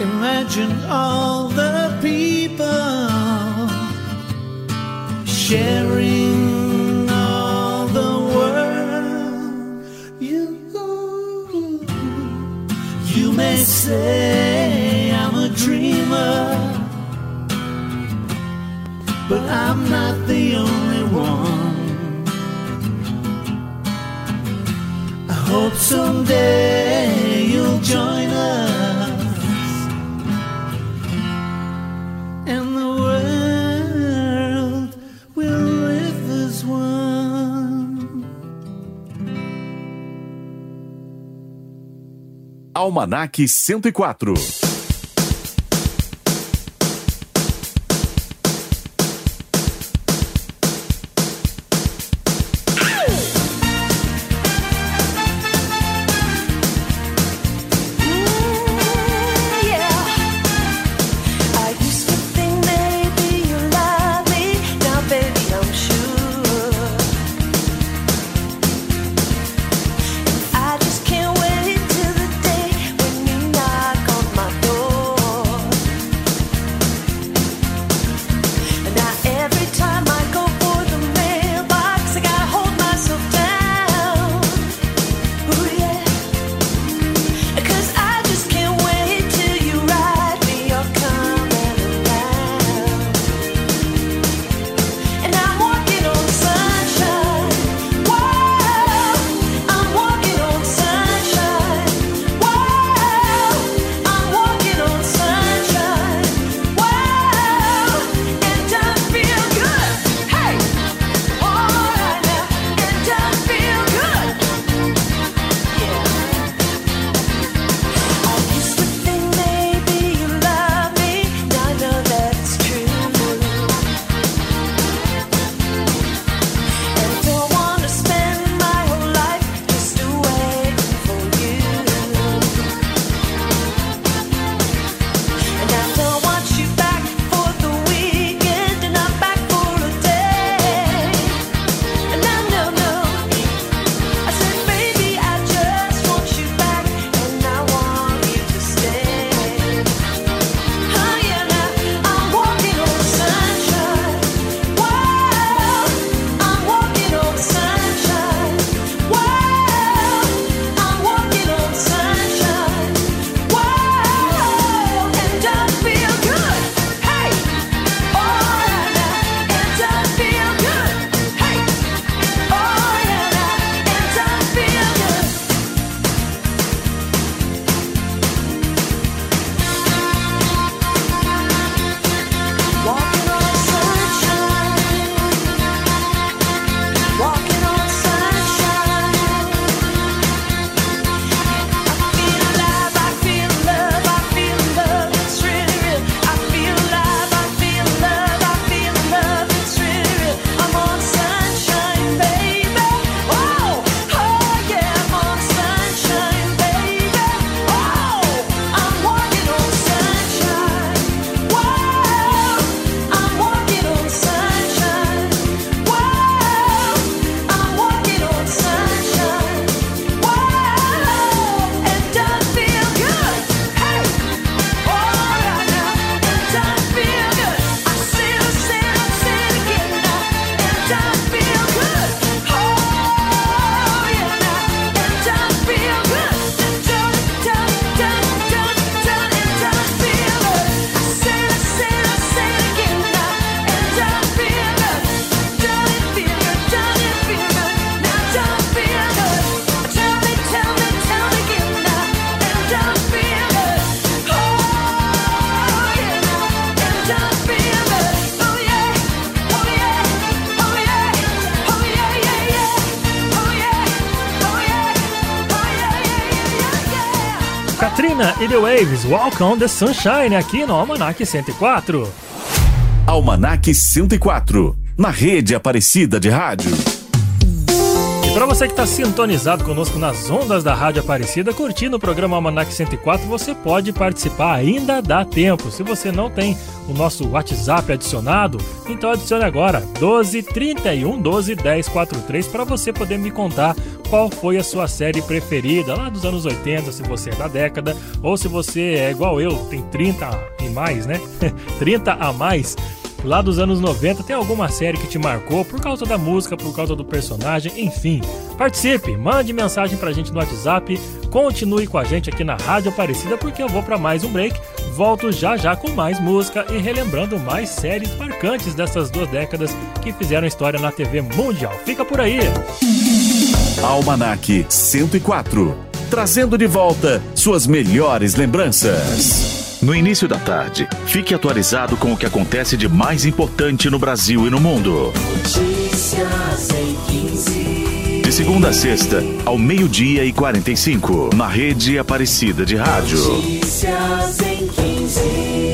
Imagine all the people sharing all the world. You, you may say I'm a dreamer, but I'm not the only one. I hope someday you'll join us. Almanac 104. Waves, Walk on the Sunshine, aqui no Almanac 104. Almanac 104, na rede Aparecida de Rádio. E para você que está sintonizado conosco nas ondas da Rádio Aparecida, curtindo o programa Almanac 104, você pode participar, ainda dá tempo. Se você não tem o nosso WhatsApp adicionado, então adicione agora 12 31 12 10 43 para você poder me contar qual foi a sua série preferida lá dos anos 80, se você é da década, ou se você é igual eu, tem 30 e mais, né? 30 a mais lá dos anos 90, tem alguma série que te marcou por causa da música, por causa do personagem, enfim. Participe, mande mensagem pra gente no WhatsApp, continue com a gente aqui na Rádio Aparecida porque eu vou para mais um break. Volto já já com mais música e relembrando mais séries marcantes dessas duas décadas que fizeram história na TV mundial. Fica por aí. Almanac 104, trazendo de volta suas melhores lembranças. No início da tarde, fique atualizado com o que acontece de mais importante no Brasil e no mundo. Notícias em 15. De segunda a sexta, ao meio-dia e 45, na rede Aparecida de Rádio. Notícias em 15.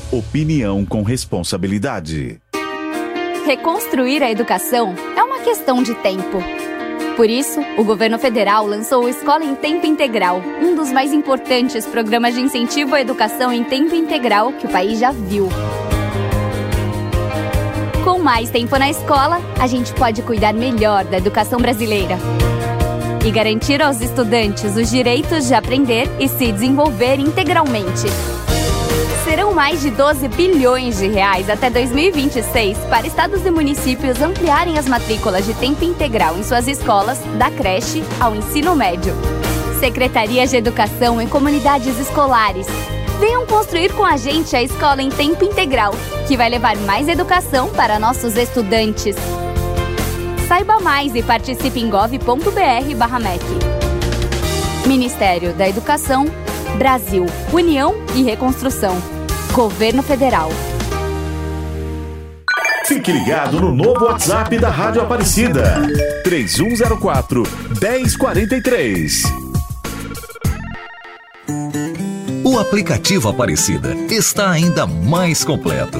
Opinião com responsabilidade. Reconstruir a educação é uma questão de tempo. Por isso, o governo federal lançou o Escola em Tempo Integral, um dos mais importantes programas de incentivo à educação em tempo integral que o país já viu. Com mais tempo na escola, a gente pode cuidar melhor da educação brasileira e garantir aos estudantes os direitos de aprender e se desenvolver integralmente. Serão mais de 12 bilhões de reais até 2026 para estados e municípios ampliarem as matrículas de tempo integral em suas escolas, da creche ao ensino médio. Secretarias de Educação em comunidades escolares. Venham construir com a gente a escola em tempo integral, que vai levar mais educação para nossos estudantes. Saiba mais e participe em gov.br/mec. Ministério da Educação, Brasil, União e Reconstrução. Governo Federal. Fique ligado no novo WhatsApp da Rádio Aparecida. 3104 1043. O aplicativo Aparecida está ainda mais completo.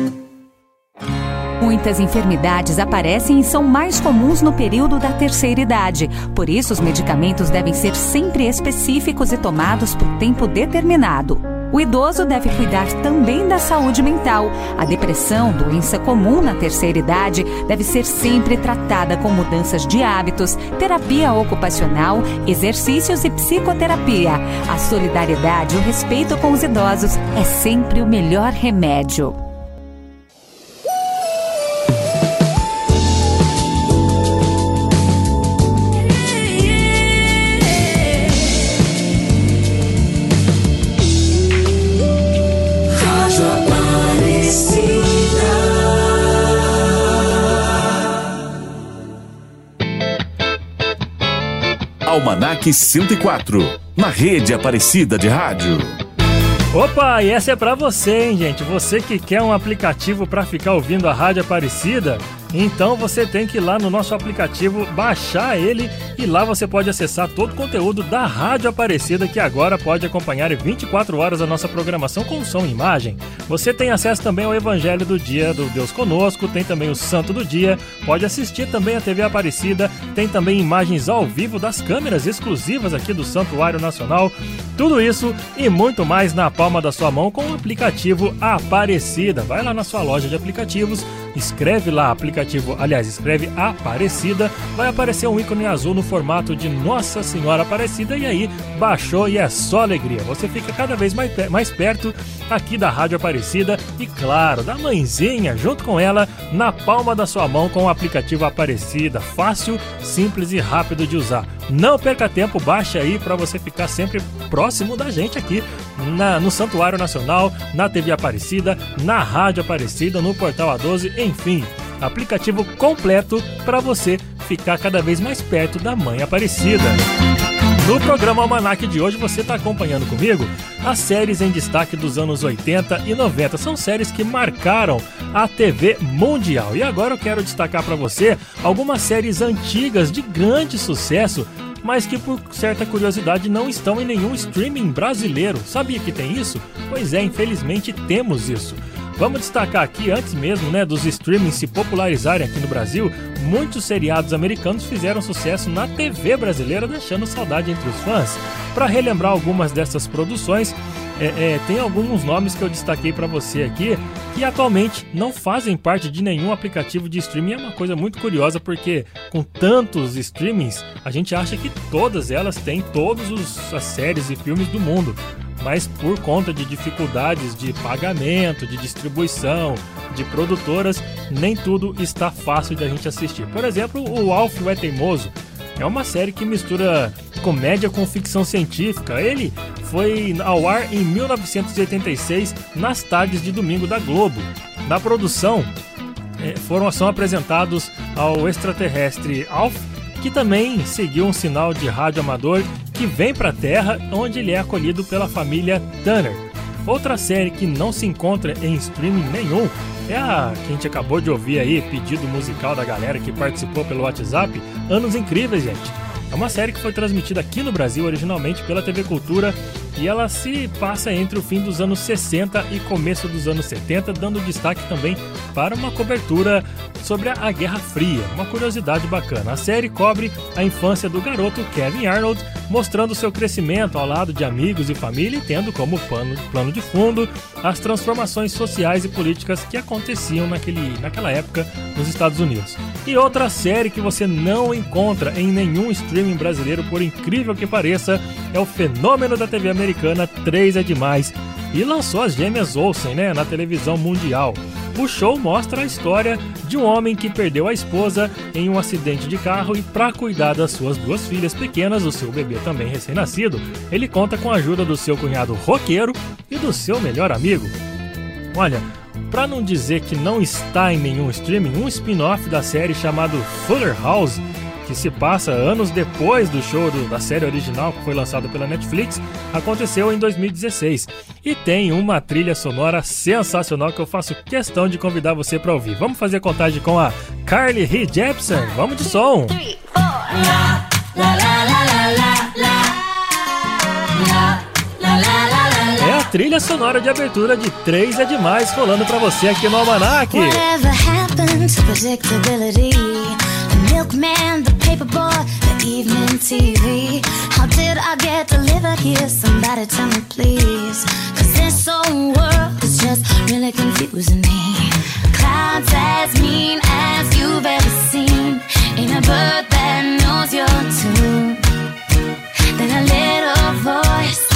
Muitas enfermidades aparecem e são mais comuns no período da terceira idade. Por isso, os medicamentos devem ser sempre específicos e tomados por tempo determinado. O idoso deve cuidar também da saúde mental. A depressão, doença comum na terceira idade, deve ser sempre tratada com mudanças de hábitos, terapia ocupacional, exercícios e psicoterapia. A solidariedade e o respeito com os idosos é sempre o melhor remédio. Almanac 104, na rede Aparecida de Rádio. Opa, e essa é pra você, hein, gente? Você que quer um aplicativo pra ficar ouvindo a Rádio Aparecida, Então você tem que ir lá no nosso aplicativo, baixar ele e lá você pode acessar todo o conteúdo da Rádio Aparecida que agora pode acompanhar 24 horas a nossa programação com som e imagem. Você tem acesso também ao Evangelho do Dia do Deus Conosco, tem também o Santo do Dia, pode assistir também a TV Aparecida, tem também imagens ao vivo das câmeras exclusivas aqui do Santuário Nacional. Tudo isso e muito mais na palma da sua mão com o aplicativo Aparecida. Vai lá na sua loja de aplicativos, escreve lá aplicativo, aliás, escreve Aparecida, vai aparecer um ícone azul no formato de Nossa Senhora Aparecida. E aí baixou e é só alegria. Você fica cada vez mais, mais perto aqui da Rádio Aparecida e claro, da mãezinha junto com ela na palma da sua mão com o aplicativo Aparecida, fácil, simples e rápido de usar. Não perca tempo, baixe aí para você ficar sempre próximo da gente aqui na- no Santuário Nacional, na TV Aparecida, na Rádio Aparecida, no Portal A12, enfim, aplicativo completo para você ficar cada vez mais perto da Mãe Aparecida. No programa Almanac de hoje você está acompanhando comigo as séries em destaque dos anos 80 e 90. São séries que marcaram a TV mundial. E agora eu quero destacar para você algumas séries antigas de grande sucesso, mas que por certa curiosidade não estão em nenhum streaming brasileiro. Sabia que tem isso? Pois é, infelizmente temos isso. Vamos destacar aqui, antes mesmo né, dos streamings se popularizarem aqui no Brasil, muitos seriados americanos fizeram sucesso na TV brasileira, deixando saudade entre os fãs. Para relembrar algumas dessas produções, é, é, tem alguns nomes que eu destaquei para você aqui que atualmente não fazem parte de nenhum aplicativo de streaming. É uma coisa muito curiosa porque com tantos streamings a gente acha que todas elas têm todas as séries e filmes do mundo. Mas por conta de dificuldades de pagamento, de distribuição, de produtoras, nem tudo está fácil de a gente assistir. Por exemplo, o Alf é Teimoso é uma série que mistura comédia com ficção científica. Ele foi ao ar em 1986 nas tardes de domingo da Globo. Na produção eh, foram são apresentados ao extraterrestre Alf, que também seguiu um sinal de rádio amador que vem para a Terra, onde ele é acolhido pela família Tanner. Outra série que não se encontra em streaming nenhum é a que a gente acabou de ouvir aí, pedido musical da galera que participou pelo WhatsApp, Anos Incríveis, gente. É uma série que foi transmitida aqui no Brasil originalmente pela TV Cultura e ela se passa entre o fim dos anos 60 e começo dos anos 70, dando destaque também para uma cobertura sobre a Guerra Fria. Uma curiosidade bacana. A série cobre a infância do garoto Kevin Arnold, mostrando seu crescimento ao lado de amigos e família e tendo como pano, plano de fundo as transformações sociais e políticas que aconteciam naquele, naquela época nos Estados Unidos. E outra série que você não encontra em nenhum streaming brasileiro, por incrível que pareça, é o fenômeno da TV americana 3 é Demais e lançou as gêmeas Olsen né, na televisão mundial. O show mostra a história de um homem que perdeu a esposa em um acidente de carro e, para cuidar das suas duas filhas pequenas, o seu bebê também recém-nascido, ele conta com a ajuda do seu cunhado roqueiro e do seu melhor amigo. Olha, para não dizer que não está em nenhum streaming, um spin-off da série chamado Fuller House, que se passa anos depois do show do- da série original que foi lançada pela Netflix, aconteceu em 2016 e tem uma trilha sonora sensacional que eu faço questão de convidar você para ouvir. Vamos fazer contagem com a Carly Rae Jepsen. Vamos de som. É a trilha sonora de abertura de 3 é demais rolando para você aqui no Almanac. Whatever happened to predictability? The milkman, the paperboy, the evening TV. How did I get delivered here? Somebody tell me, please. Cause this whole world is just really confusing me. Clouds as mean as you've ever seen. Ain't a bird that knows your tune. Then a little voice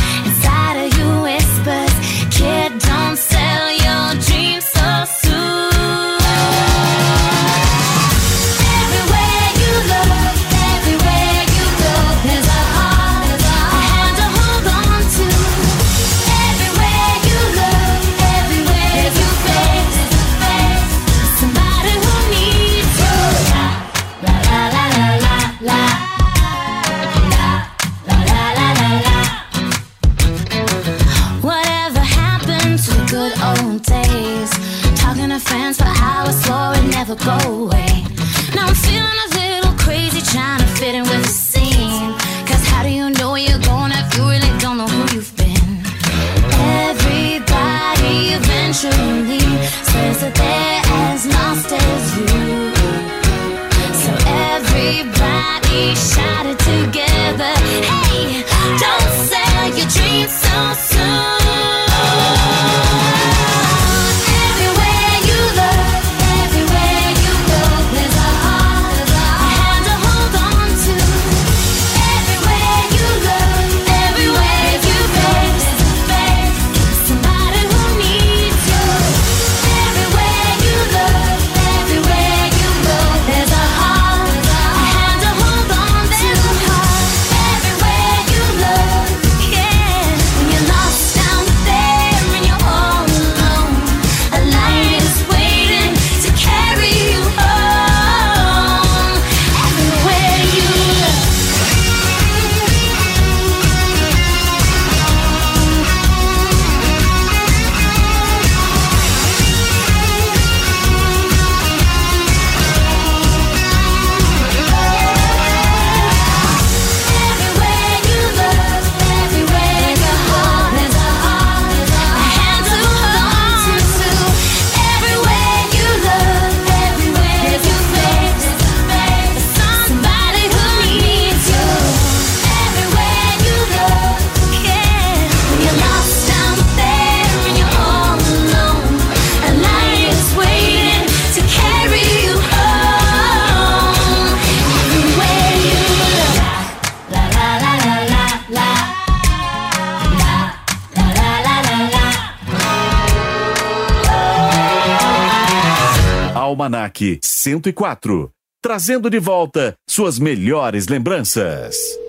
104, trazendo de volta suas melhores lembranças.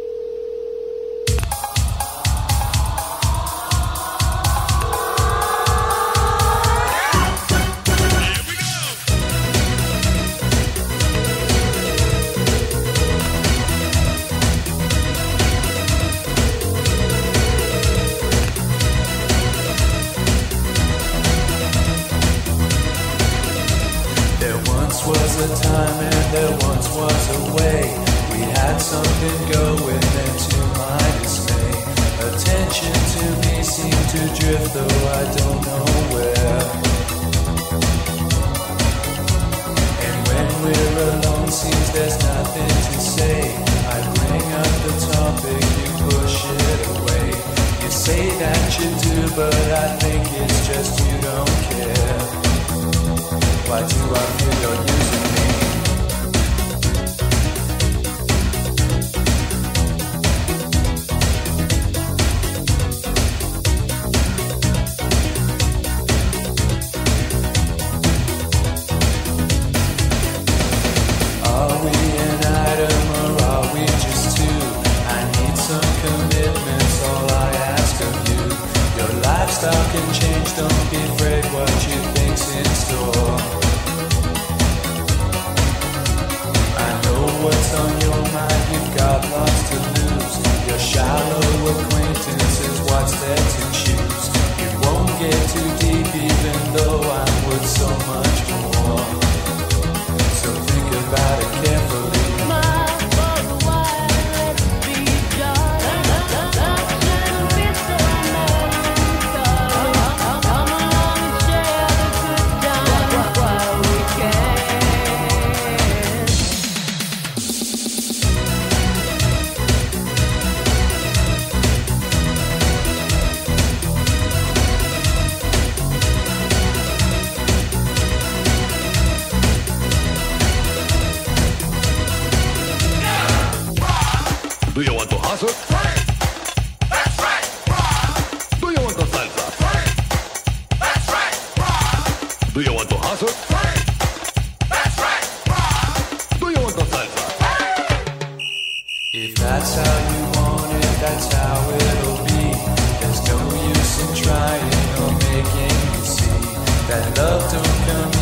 that love don't come.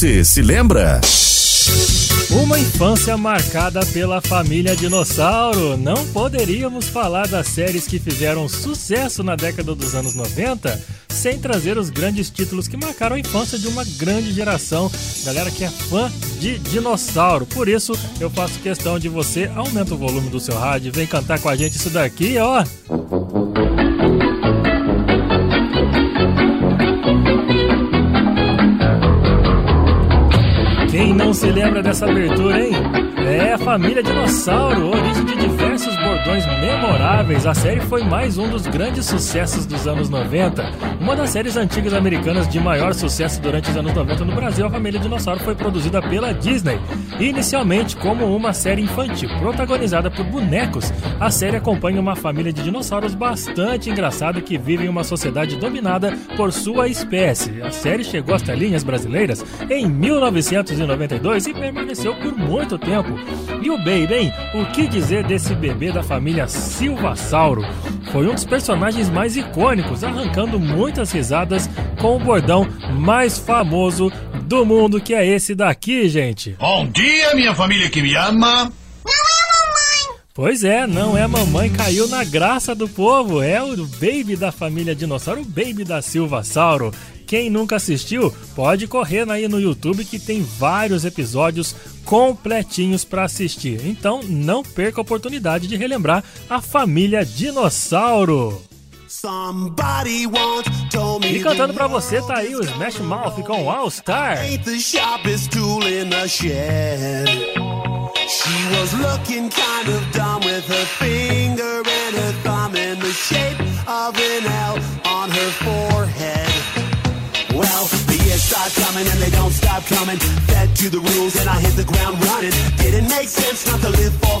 Você se lembra? Uma infância marcada pela família Dinossauro. Não poderíamos falar das séries que fizeram sucesso na década dos anos 90 sem trazer os grandes títulos que marcaram a infância de uma grande geração, galera que é fã de dinossauro. Por isso, eu faço questão de você aumenta o volume do seu rádio, vem cantar com a gente isso daqui, ó. dessa abertura, hein? É, a família Dinossauro, origem de diversos bordões memoráveis, a série foi mais um dos grandes sucessos dos anos 90. Uma das séries antigas americanas de maior sucesso durante os anos 90 no Brasil, a família Dinossauro foi produzida pela Disney. Inicialmente como uma série infantil, protagonizada por bonecos, a série acompanha uma família de dinossauros bastante engraçada que vive em uma sociedade dominada por sua espécie. A série chegou às telinhas brasileiras em 1992 e permaneceu por muito tempo. E o Baby? O que dizer desse bebê da família Silvasauro? Foi um dos personagens mais icônicos, arrancando muitas risadas com o bordão mais famoso do mundo, que é esse daqui, gente. Bom dia, minha família que me ama. Pois é, não é a mamãe caiu na graça do povo, é o baby da família dinossauro, o baby da Silvasauro. Quem nunca assistiu, pode correr aí no YouTube que tem vários episódios completinhos para assistir. Então não perca a oportunidade de relembrar a família dinossauro. Somebody once told me E cantando pra você tá aí o Smash Mouth com All Star. ain't the sharpest tool in the shed. She was looking kind of dumb with her finger and her thumb in the shape of an L on her forehead. Well, the years start coming and they don't stop coming. Fed to the rules and I hit the ground running. Didn't make sense not to live for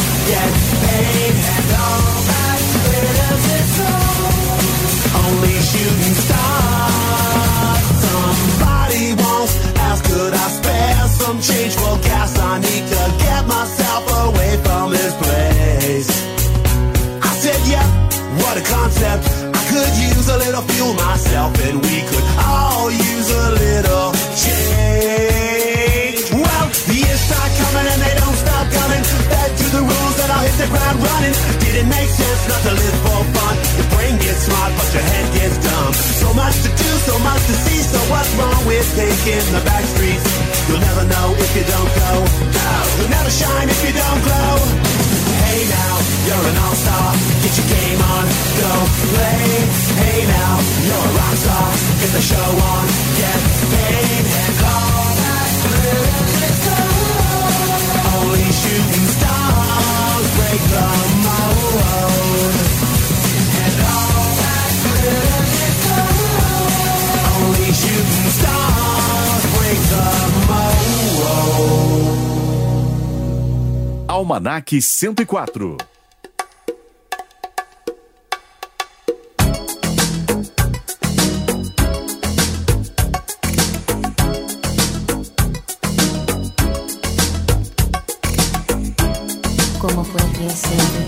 I could use a little fuel myself, and we could all use a little change. Well, the years start coming and they don't stop coming. Back to the rules and I'll hit the ground running. Didn't make sense not to live for fun. Your brain gets smart, but your head gets dumb. So much to do, so much to see. So what's wrong with taking the back streets? You'll never know if you don't go. No, you'll never shine if you don't glow. Hey now, you're an all-star. Get your game on, go play. Hey now, you're a rock star. Get the show on, get paid. And all that gold. Only shooting stars break the mold. And all that gold. Only shooting stars break the mold. Almanac 104. yourself.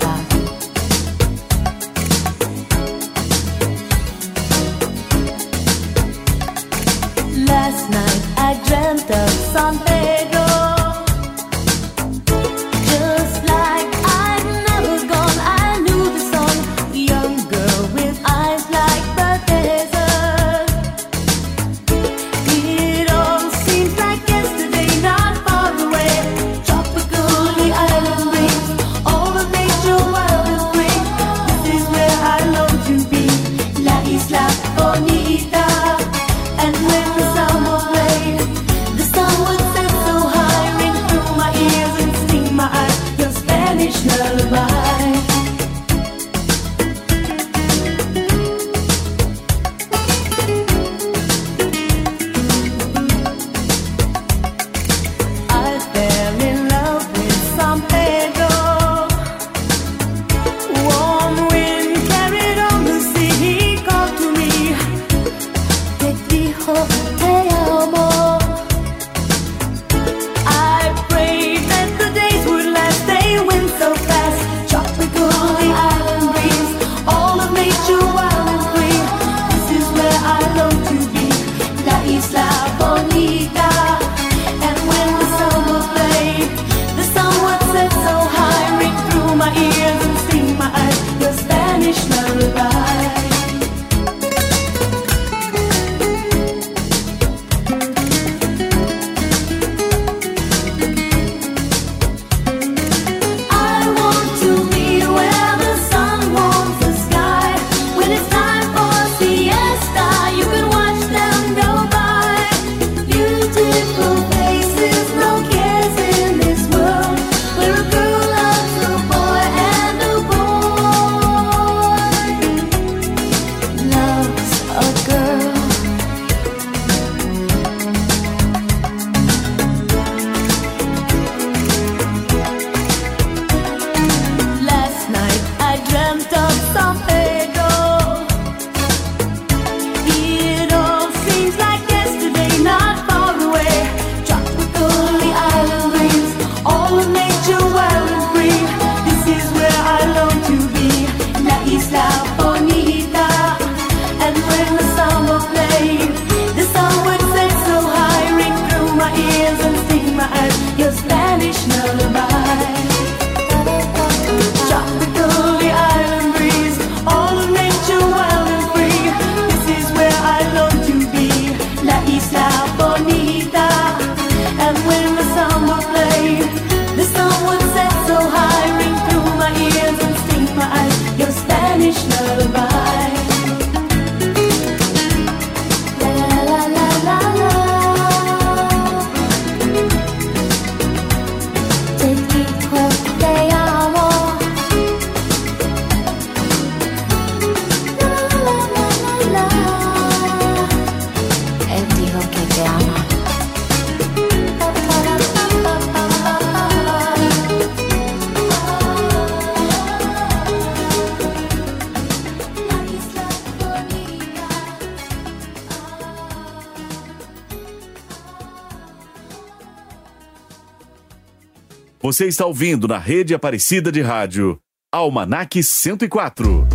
Você está ouvindo na rede Aparecida de Rádio. Almanac 104.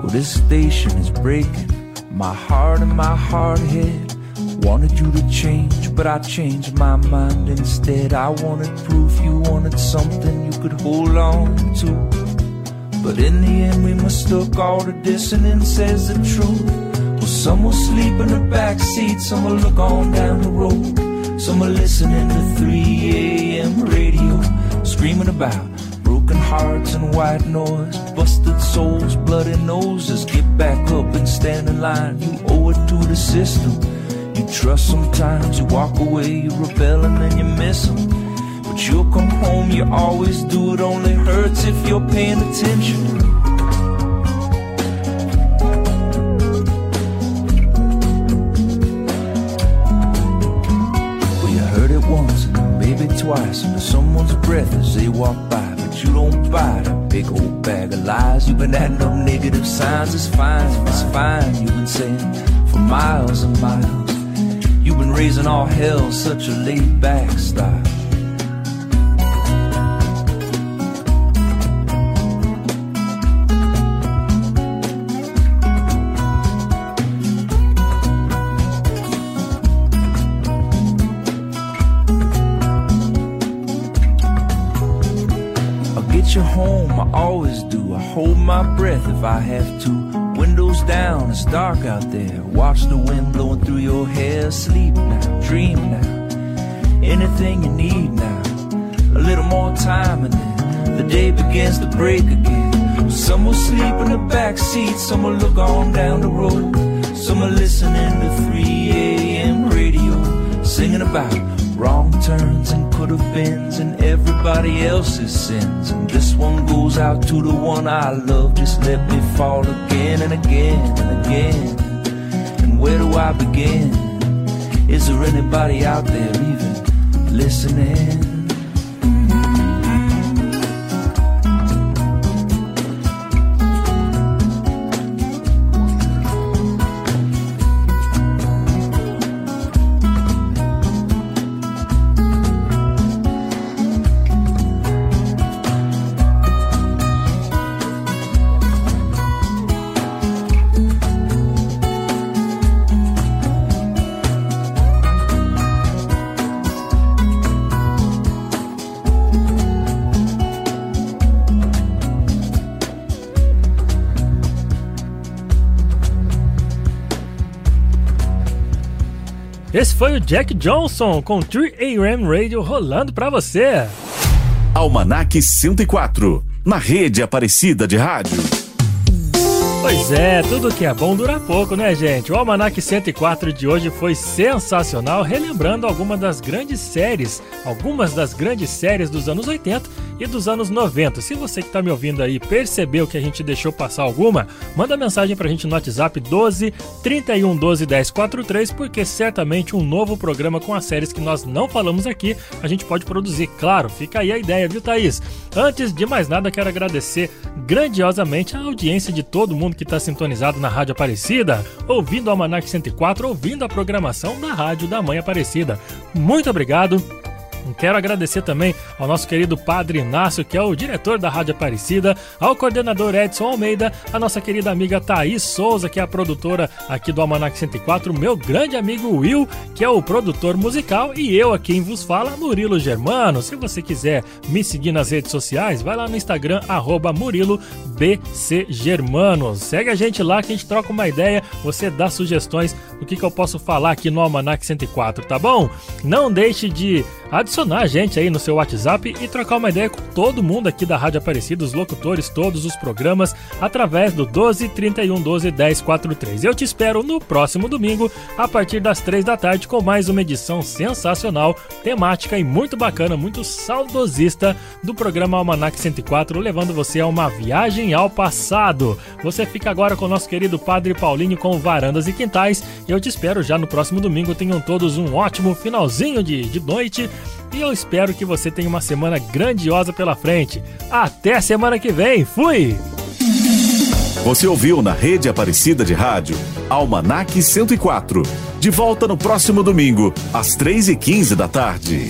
Well, this station is breaking but I changed my mind instead. I wanted proof you wanted something you could hold on to. But in the end, we mistook all the dissonance as the truth. Well, some will sleep in the back seat, some will look on down the road. Some are listening to 3 a.m. radio, screaming about broken hearts and white noise, busted souls, bloody noses. Get back up and stand in line. You owe it to the system. Trust sometimes, you walk away, you rebel and then you miss them. But you'll come home, you always do it, only hurts if you're paying attention. Well, you heard it once, and maybe twice, under someone's breath as they walk by. But you don't buy that big old bag of lies. You've been adding up negative signs, it's fine, it's fine. You've been saying for miles and miles. You've been raising all hell, such a laid back style. I'll get you home, I always do. I hold my breath if I have to. Down, it's dark out there. Watch the wind blowing through your hair. Sleep now, dream now. Anything you need now. A little more time and then the day begins to break again. Some will sleep in the back seat, some will look on down the road. Some are listening to 3 a.m. radio, singing about turns and could have beens and everybody else's sins. And this one goes out to the one I love. Just let me fall again and again and again. And where do I begin? Is there anybody out there even listening? Esse foi o Jack Johnson com 3AM Radio rolando pra você. Almanac 104, na rede Aparecida de Rádio. Pois é, tudo que é bom dura pouco, né, gente? O Almanac 104 de hoje foi sensacional, relembrando algumas das grandes séries, algumas das grandes séries dos anos 80 e dos anos 90. Se você que está me ouvindo aí percebeu que a gente deixou passar alguma, manda mensagem pra gente no WhatsApp 12 31 12 10 43, porque certamente um novo programa com as séries que nós não falamos aqui, a gente pode produzir. Claro, fica aí a ideia, viu, Thaís? Antes de mais nada, quero agradecer grandiosamente a audiência de todo mundo que está sintonizado na Rádio Aparecida, ouvindo o Almanac 104, ouvindo a programação da Rádio da Mãe Aparecida. Muito obrigado. Quero agradecer também ao nosso querido Padre Inácio, que é o diretor da Rádio Aparecida, ao coordenador Edson Almeida, a nossa querida amiga Thaís Souza, que é a produtora aqui do Almanac 104, meu grande amigo Will, que é o produtor musical, e eu aqui quem vos fala, Murilo Germano. Se você quiser me seguir nas redes sociais, vai lá no Instagram, arroba Murilo BC Germano. Segue a gente lá que a gente troca uma ideia, você dá sugestões do que, que eu posso falar aqui no Almanac 104, tá bom? Não deixe de adicionar a gente aí no seu WhatsApp e trocar uma ideia com todo mundo aqui da Rádio Aparecida, os locutores, todos os programas, através do 12 31 12 10 43. Eu te espero no próximo domingo, a partir das 3 da tarde, com mais uma edição sensacional, temática e muito bacana, muito saudosista do programa Almanac 104, levando você a uma viagem ao passado. Você fica agora com o nosso querido Padre Paulinho com Varandas e Quintais. Eu te espero já no próximo domingo. Tenham todos um ótimo finalzinho de, de noite e eu espero que você tenha uma semana grandiosa pela frente. Até semana que vem, fui! Você ouviu na rede Aparecida de Rádio Almanac 104. De volta no próximo domingo, às 3h15 da tarde.